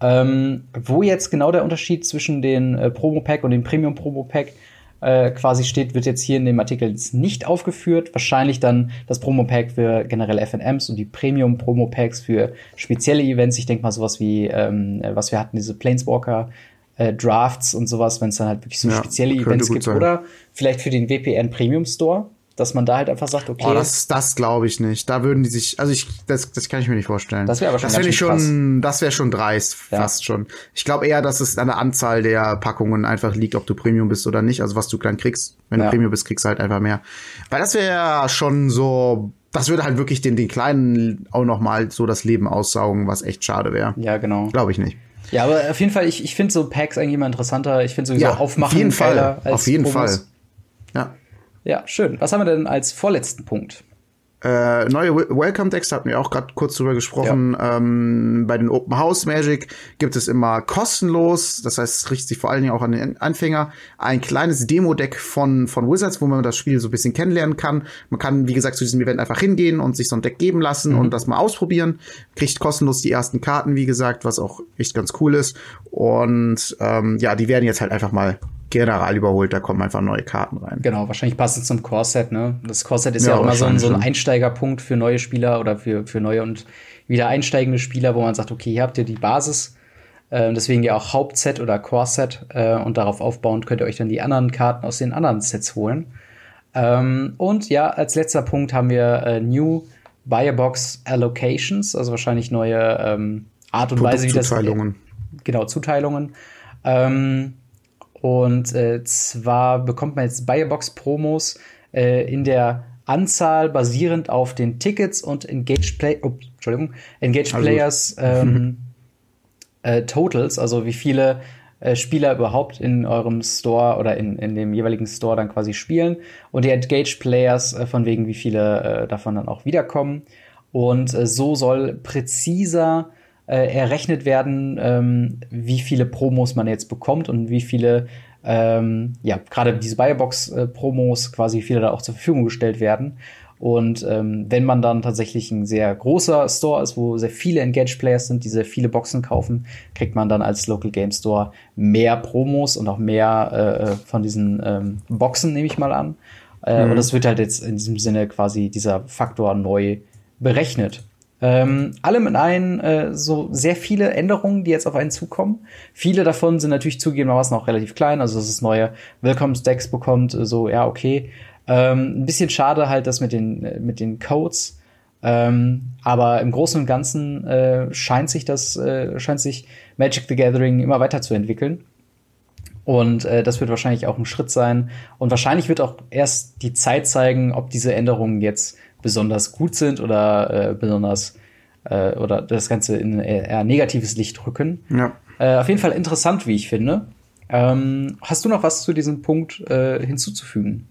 Ähm, wo jetzt genau der Unterschied zwischen den äh, Promo-Pack und dem Premium-Promo-Pack äh, quasi steht, wird jetzt hier in dem Artikel jetzt nicht aufgeführt. Wahrscheinlich dann das Promo-Pack für generelle FNMs und die Premium-Promo-Packs für spezielle Events. Ich denke mal sowas wie, ähm, was wir hatten, diese Planeswalker äh, Drafts und sowas, wenn es dann halt wirklich so ja, spezielle Events gibt. Sein. Oder vielleicht für den WPN Premium Store, dass man da halt einfach sagt, okay. Oh, das das glaube ich nicht. Da würden die sich, also ich, das, das kann ich mir nicht vorstellen. Das wäre aber schon Das ich schon, das wäre schon dreist, ja. fast schon. Ich glaube eher, dass es an der Anzahl der Packungen einfach liegt, ob du Premium bist oder nicht. Also was du dann kriegst. Wenn ja. du Premium bist, kriegst du halt einfach mehr. Weil das wäre schon so, das würde halt wirklich den, den Kleinen auch noch mal so das Leben aussaugen, was echt schade wäre. Ja, genau. Glaube ich nicht. Ja, aber auf jeden Fall, ich, ich finde so Packs eigentlich immer interessanter. Ich finde sowieso ja, aufmachen auf jeden Fall. auf jeden Promos. Fall. Ja. Ja, schön. Was haben wir denn als vorletzten Punkt? Äh, neue Welcome Decks hatten wir auch gerade kurz drüber gesprochen. Ja. Ähm, bei den Open House Magic gibt es immer kostenlos, das heißt, es richtet sich vor allen Dingen auch an den Anfänger, ein kleines Demo-Deck von, von Wizards, wo man das Spiel so ein bisschen kennenlernen kann. Man kann, wie gesagt, zu diesem Event einfach hingehen und sich so ein Deck geben lassen mhm. und das mal ausprobieren. Kriegt kostenlos die ersten Karten, wie gesagt, was auch echt ganz cool ist. Und ähm, ja, die werden jetzt halt einfach mal general überholt, da kommen einfach neue Karten rein. Genau, wahrscheinlich passend zum Core-Set, ne? Das Core-Set ist ja, ja auch immer so ein, so ein Einsteigerpunkt für neue Spieler oder für, für neue und wieder einsteigende Spieler, wo man sagt, okay, hier habt ihr die Basis. Äh, deswegen ja auch Hauptset oder Core-Set äh, und darauf aufbauend könnt ihr euch dann die anderen Karten aus den anderen Sets holen. Ähm, und ja, als letzter Punkt haben wir äh, New Buyerbox Allocations, also wahrscheinlich neue ähm, Art und Weise, wie das. Zuteilungen. Genau, Zuteilungen. Ähm, und äh, zwar bekommt man jetzt Buyerbox-Promos äh, in der Anzahl basierend auf den Tickets und Engaged Play oh, Entschuldigung, Engaged also. Players ähm, <laughs> äh, Totals, also wie viele äh, Spieler überhaupt in eurem Store oder in, in dem jeweiligen Store dann quasi spielen und die Engaged Players äh, von wegen wie viele äh, davon dann auch wiederkommen. Und so soll präziser äh, errechnet werden, ähm, wie viele Promos man jetzt bekommt und wie viele ähm, ja, gerade diese Biobox-Promos quasi viele da auch zur Verfügung gestellt werden. Und ähm, wenn man dann tatsächlich ein sehr großer Store ist, wo sehr viele Engaged Players sind, die sehr viele Boxen kaufen, kriegt man dann als Local Game Store mehr Promos und auch mehr äh, äh von diesen ähm, Boxen, nehme ich mal an. Äh, mhm. Und das wird halt jetzt in diesem Sinne quasi dieser Faktor neu berechnet. Ähm, allem in allen äh, so sehr viele Änderungen, die jetzt auf einen zukommen. Viele davon sind natürlich zugegebenermaßen auch relativ klein, also dass es neue Willkommensdecks bekommt, äh, so ja, okay. Ähm, ein bisschen schade halt das mit den, äh, mit den Codes. Ähm, aber im Großen und Ganzen äh, scheint sich das, äh, scheint sich Magic the Gathering immer weiter zu entwickeln. Und äh, das wird wahrscheinlich auch ein Schritt sein. Und wahrscheinlich wird auch erst die Zeit zeigen, ob diese Änderungen jetzt besonders gut sind oder äh, besonders äh, oder das Ganze in eher negatives Licht rücken. Ja. Äh, auf jeden Fall interessant, wie ich finde. Ähm, hast du noch was zu diesem Punkt äh, hinzuzufügen?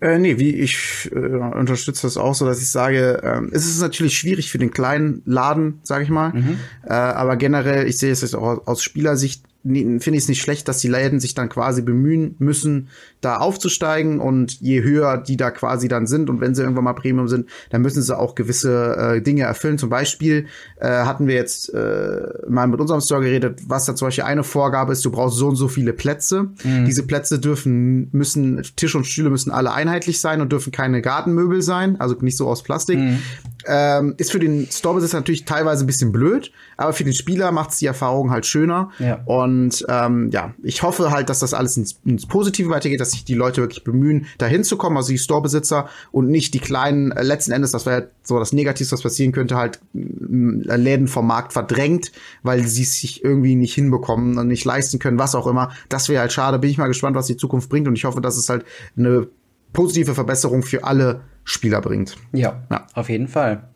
Äh, nee, wie ich äh, unterstütze das auch so, dass ich sage, äh, es ist natürlich schwierig für den kleinen Laden, sage ich mal. Mhm. Äh, aber generell, ich sehe es jetzt auch aus Spielersicht finde ich es nicht schlecht, dass die Läden sich dann quasi bemühen müssen, da aufzusteigen und je höher die da quasi dann sind und wenn sie irgendwann mal Premium sind, dann müssen sie auch gewisse äh, Dinge erfüllen. Zum Beispiel äh, hatten wir jetzt äh, mal mit unserem Store geredet, was da zum Beispiel eine Vorgabe ist, du brauchst so und so viele Plätze. Mhm. Diese Plätze dürfen, müssen, Tisch und Stühle müssen alle einheitlich sein und dürfen keine Gartenmöbel sein, also nicht so aus Plastik. Mhm. Ähm, ist für den Storebesitzer natürlich teilweise ein bisschen blöd, aber für den Spieler macht es die Erfahrung halt schöner. Ja. Und ähm, ja, ich hoffe halt, dass das alles ins, ins, Positive weitergeht, dass sich die Leute wirklich bemühen, da hinzukommen, also die Storebesitzer und nicht die kleinen, äh, letzten Endes, das wäre so das Negativste, was passieren könnte, halt äh, Läden vom Markt verdrängt, weil sie es sich irgendwie nicht hinbekommen und nicht leisten können, was auch immer. Das wäre halt schade. Bin ich mal gespannt, was die Zukunft bringt und ich hoffe, dass es halt eine positive Verbesserung für alle Spieler bringt. Ja, ja. auf jeden Fall.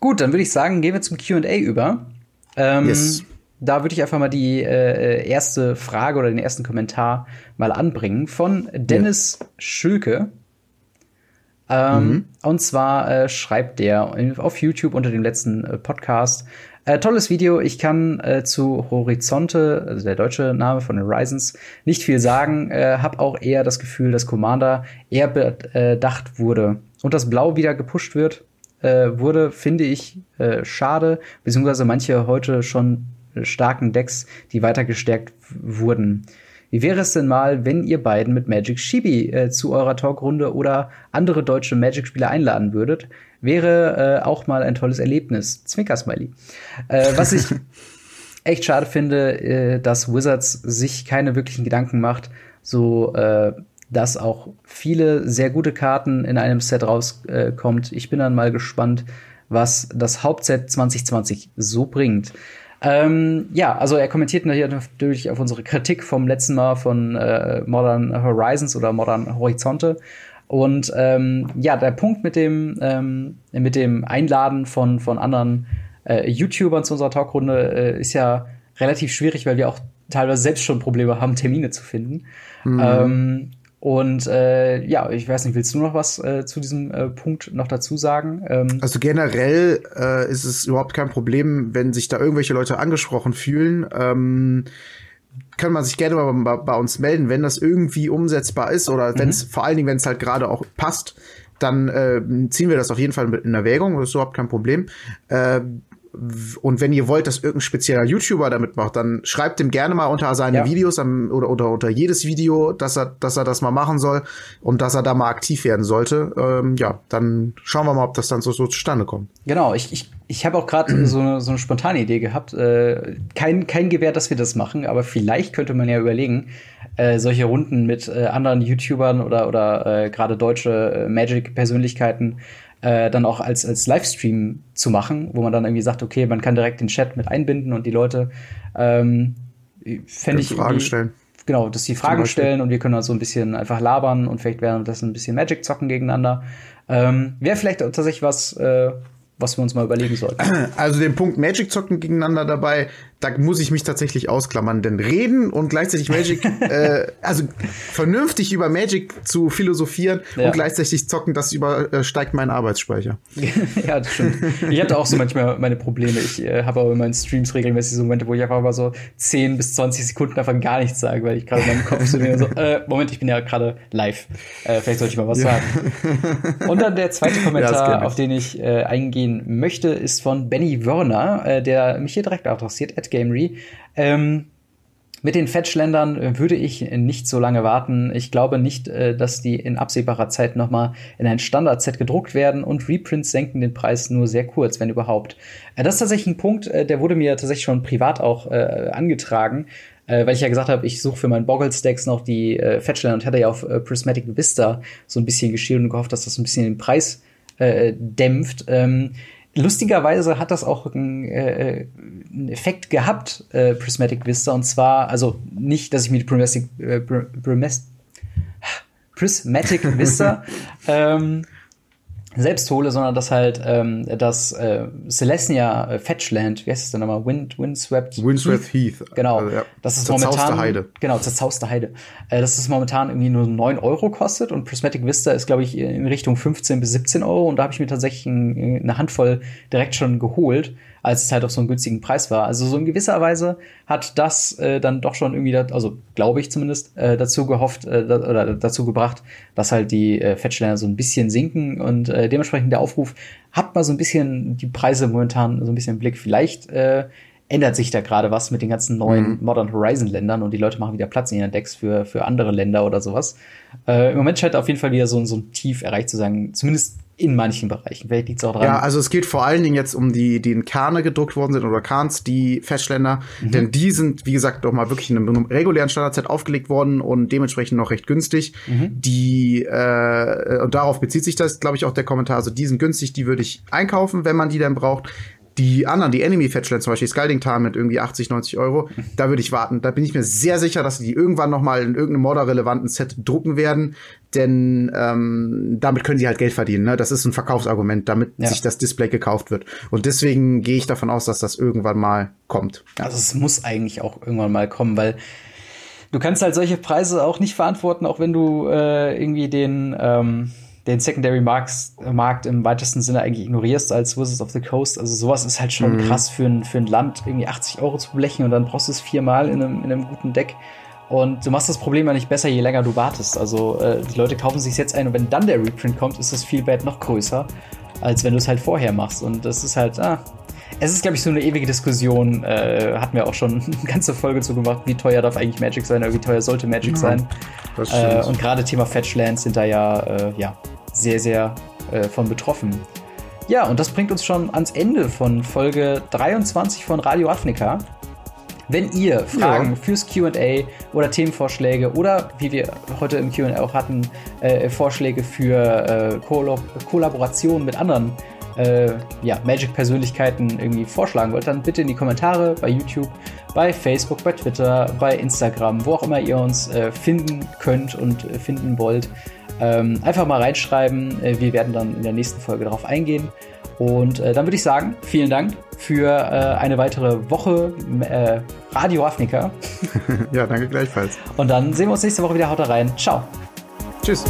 Gut, dann würde ich sagen, gehen wir zum QA über. Ähm, yes. Da würde ich einfach mal die äh, erste Frage oder den ersten Kommentar mal anbringen von Dennis ja. Schülke. Ähm, mhm. Und zwar äh, schreibt der auf YouTube unter dem letzten äh, Podcast. Äh, tolles Video. Ich kann äh, zu Horizonte, also der deutsche Name von Horizons, nicht viel sagen. Äh, hab auch eher das Gefühl, dass Commander eher bedacht wurde und das Blau wieder gepusht wird, wurde, finde ich schade, beziehungsweise manche heute schon starken Decks, die weiter gestärkt wurden. Wie wäre es denn mal, wenn ihr beiden mit Magic Shibi äh, zu eurer Talkrunde oder andere deutsche Magic-Spieler einladen würdet? Wäre äh, auch mal ein tolles Erlebnis. Zwinker-Smiley. Äh, was ich <laughs> echt schade finde, äh, dass Wizards sich keine wirklichen Gedanken macht, so äh, dass auch viele sehr gute Karten in einem Set rauskommt. Ich bin dann mal gespannt, was das Hauptset 2020 so bringt. Ähm, ja, also er kommentiert natürlich auf unsere Kritik vom letzten Mal von äh, Modern Horizons oder Modern Horizonte. Und ähm, ja, der Punkt mit dem, ähm, mit dem Einladen von, von anderen äh, YouTubern zu unserer Talkrunde äh, ist ja relativ schwierig, weil wir auch teilweise selbst schon Probleme haben, Termine zu finden. Mhm. Ähm, und äh, ja, ich weiß nicht, willst du noch was äh, zu diesem äh, Punkt noch dazu sagen? Ähm also generell äh, ist es überhaupt kein Problem, wenn sich da irgendwelche Leute angesprochen fühlen. Ähm, kann man sich gerne mal bei, bei uns melden, wenn das irgendwie umsetzbar ist oder wenn es mhm. vor allen Dingen, wenn es halt gerade auch passt, dann äh, ziehen wir das auf jeden Fall in Erwägung. Das ist überhaupt kein Problem. Und wenn ihr wollt, dass irgendein spezieller YouTuber damit macht, dann schreibt ihm gerne mal unter seine ja. Videos oder, oder unter jedes Video, dass er, dass er das mal machen soll und dass er da mal aktiv werden sollte. Ähm, ja, dann schauen wir mal, ob das dann so, so zustande kommt. Genau, ich, ich, ich habe auch gerade <clears throat> so, eine, so eine spontane Idee gehabt. Äh, kein, kein Gewähr, dass wir das machen, aber vielleicht könnte man ja überlegen, äh, solche Runden mit äh, anderen YouTubern oder, oder äh, gerade deutsche äh, Magic-Persönlichkeiten äh, dann auch als, als Livestream zu machen, wo man dann irgendwie sagt, okay, man kann direkt den Chat mit einbinden und die Leute ähm, fände ich. Fragen stellen. Genau, dass sie Fragen stellen und wir können dann so ein bisschen einfach labern und vielleicht werden das ein bisschen Magic zocken gegeneinander. Ähm, Wäre vielleicht tatsächlich was, äh, was wir uns mal überlegen sollten. Also den Punkt Magic zocken gegeneinander dabei, da muss ich mich tatsächlich ausklammern, denn reden und gleichzeitig Magic, <laughs> äh, also vernünftig über Magic zu philosophieren ja. und gleichzeitig zocken, das übersteigt meinen Arbeitsspeicher. <laughs> ja, das stimmt. Ich hatte auch so manchmal meine Probleme. Ich äh, habe aber in meinen Streams regelmäßig so Momente, wo ich einfach mal so 10 bis 20 Sekunden einfach gar nichts sage, weil ich gerade in meinem Kopf so mir so, <laughs> äh, Moment, ich bin ja gerade live. Äh, vielleicht sollte ich mal was ja. sagen. Und dann der zweite Kommentar, ja, auf den ich äh, eingehen möchte, ist von Benny Wörner, äh, der mich hier direkt adressiert, Gamery. Ähm, mit den Fetch-Ländern äh, würde ich nicht so lange warten. Ich glaube nicht, äh, dass die in absehbarer Zeit noch mal in ein Standard-Set gedruckt werden und Reprints senken den Preis nur sehr kurz, wenn überhaupt. Äh, das ist tatsächlich ein Punkt, der wurde mir tatsächlich schon privat auch angetragen, weil ich ja gesagt habe, ich suche für meinen Boggle-Stacks noch die Fetch-Länder und hatte ja auf Prismatic Vista so ein bisschen geschielt und gehofft, dass das ein bisschen den Preis dämpft. Ähm, lustigerweise hat das auch einen, äh, einen Effekt gehabt, äh, Prismatic Vista. Und zwar, also nicht, dass ich mir die Prismatic, äh, Prismatic Vista <laughs> ähm, selbst hole, sondern dass halt ähm, das äh, Celestia äh, Fetchland, wie heißt es denn nochmal? Wind, Windswept, Windswept Heath. Heath. Genau. Also, ja. Das ist zerzauste momentan. Heide. Genau, zerzauste Heide. Äh, dass es momentan irgendwie nur 9 Euro kostet und Prismatic Vista ist, glaube ich, in Richtung 15 bis 17 Euro und da habe ich mir tatsächlich ein, eine Handvoll direkt schon geholt als es halt auf so einen günstigen Preis war. Also so in gewisser Weise hat das äh, dann doch schon irgendwie, dat, also glaube ich zumindest, äh, dazu gehofft äh, da, oder dazu gebracht, dass halt die äh, Fettsteller so ein bisschen sinken und äh, dementsprechend der Aufruf hat mal so ein bisschen die Preise momentan so ein bisschen im Blick. Vielleicht äh, ändert sich da gerade was mit den ganzen neuen mhm. Modern Horizon Ländern und die Leute machen wieder Platz in ihren Decks für, für andere Länder oder sowas. Äh, Im Moment scheint auf jeden Fall wieder so, so ein Tief erreicht zu sein, zumindest in manchen Bereichen. Vielleicht liegt es auch dran. Ja, also es geht vor allen Dingen jetzt um die, die in Kerne gedruckt worden sind oder Kahns, die Festländer. Mhm. Denn die sind, wie gesagt, doch mal wirklich in einem regulären Standardset aufgelegt worden und dementsprechend noch recht günstig. Mhm. Die, äh, und darauf bezieht sich das, glaube ich, auch der Kommentar. Also die sind günstig, die würde ich einkaufen, wenn man die dann braucht. Die anderen, die Enemy Fetchlands, zum Beispiel Scalding Time mit irgendwie 80, 90 Euro, da würde ich warten. Da bin ich mir sehr sicher, dass sie die irgendwann noch mal in irgendeinem Modder-relevanten Set drucken werden, denn ähm, damit können sie halt Geld verdienen. Ne? Das ist ein Verkaufsargument, damit ja. sich das Display gekauft wird. Und deswegen gehe ich davon aus, dass das irgendwann mal kommt. Also es muss eigentlich auch irgendwann mal kommen, weil du kannst halt solche Preise auch nicht verantworten, auch wenn du äh, irgendwie den ähm den Secondary Marks, Markt im weitesten Sinne eigentlich ignorierst als Wizards of the Coast. Also sowas ist halt schon mhm. krass für ein, für ein Land, irgendwie 80 Euro zu blechen und dann brauchst du es viermal in einem, in einem guten Deck. Und du machst das Problem ja nicht besser, je länger du wartest. Also äh, die Leute kaufen sich jetzt ein und wenn dann der Reprint kommt, ist das Feelbad noch größer, als wenn du es halt vorher machst. Und das ist halt, ah, es ist, glaube ich, so eine ewige Diskussion. Äh, hatten wir auch schon <laughs> eine ganze Folge zu gemacht, wie teuer darf eigentlich Magic sein oder wie teuer sollte Magic ja, sein. Äh, und gerade Thema Fetchlands sind da ja, äh, ja sehr, sehr äh, von betroffen. Ja, und das bringt uns schon ans Ende von Folge 23 von Radio Afrika. Wenn ihr Fragen ja. fürs QA oder Themenvorschläge oder wie wir heute im QA auch hatten, äh, Vorschläge für äh, Kollab Kollaborationen mit anderen äh, ja, Magic-Persönlichkeiten irgendwie vorschlagen wollt, dann bitte in die Kommentare bei YouTube, bei Facebook, bei Twitter, bei Instagram, wo auch immer ihr uns äh, finden könnt und äh, finden wollt. Ähm, einfach mal reinschreiben. Äh, wir werden dann in der nächsten Folge darauf eingehen. Und äh, dann würde ich sagen, vielen Dank für äh, eine weitere Woche äh, Radio Afnika. <laughs> ja, danke gleichfalls. Und dann sehen wir uns nächste Woche wieder. Haut rein. Ciao. Tschüss.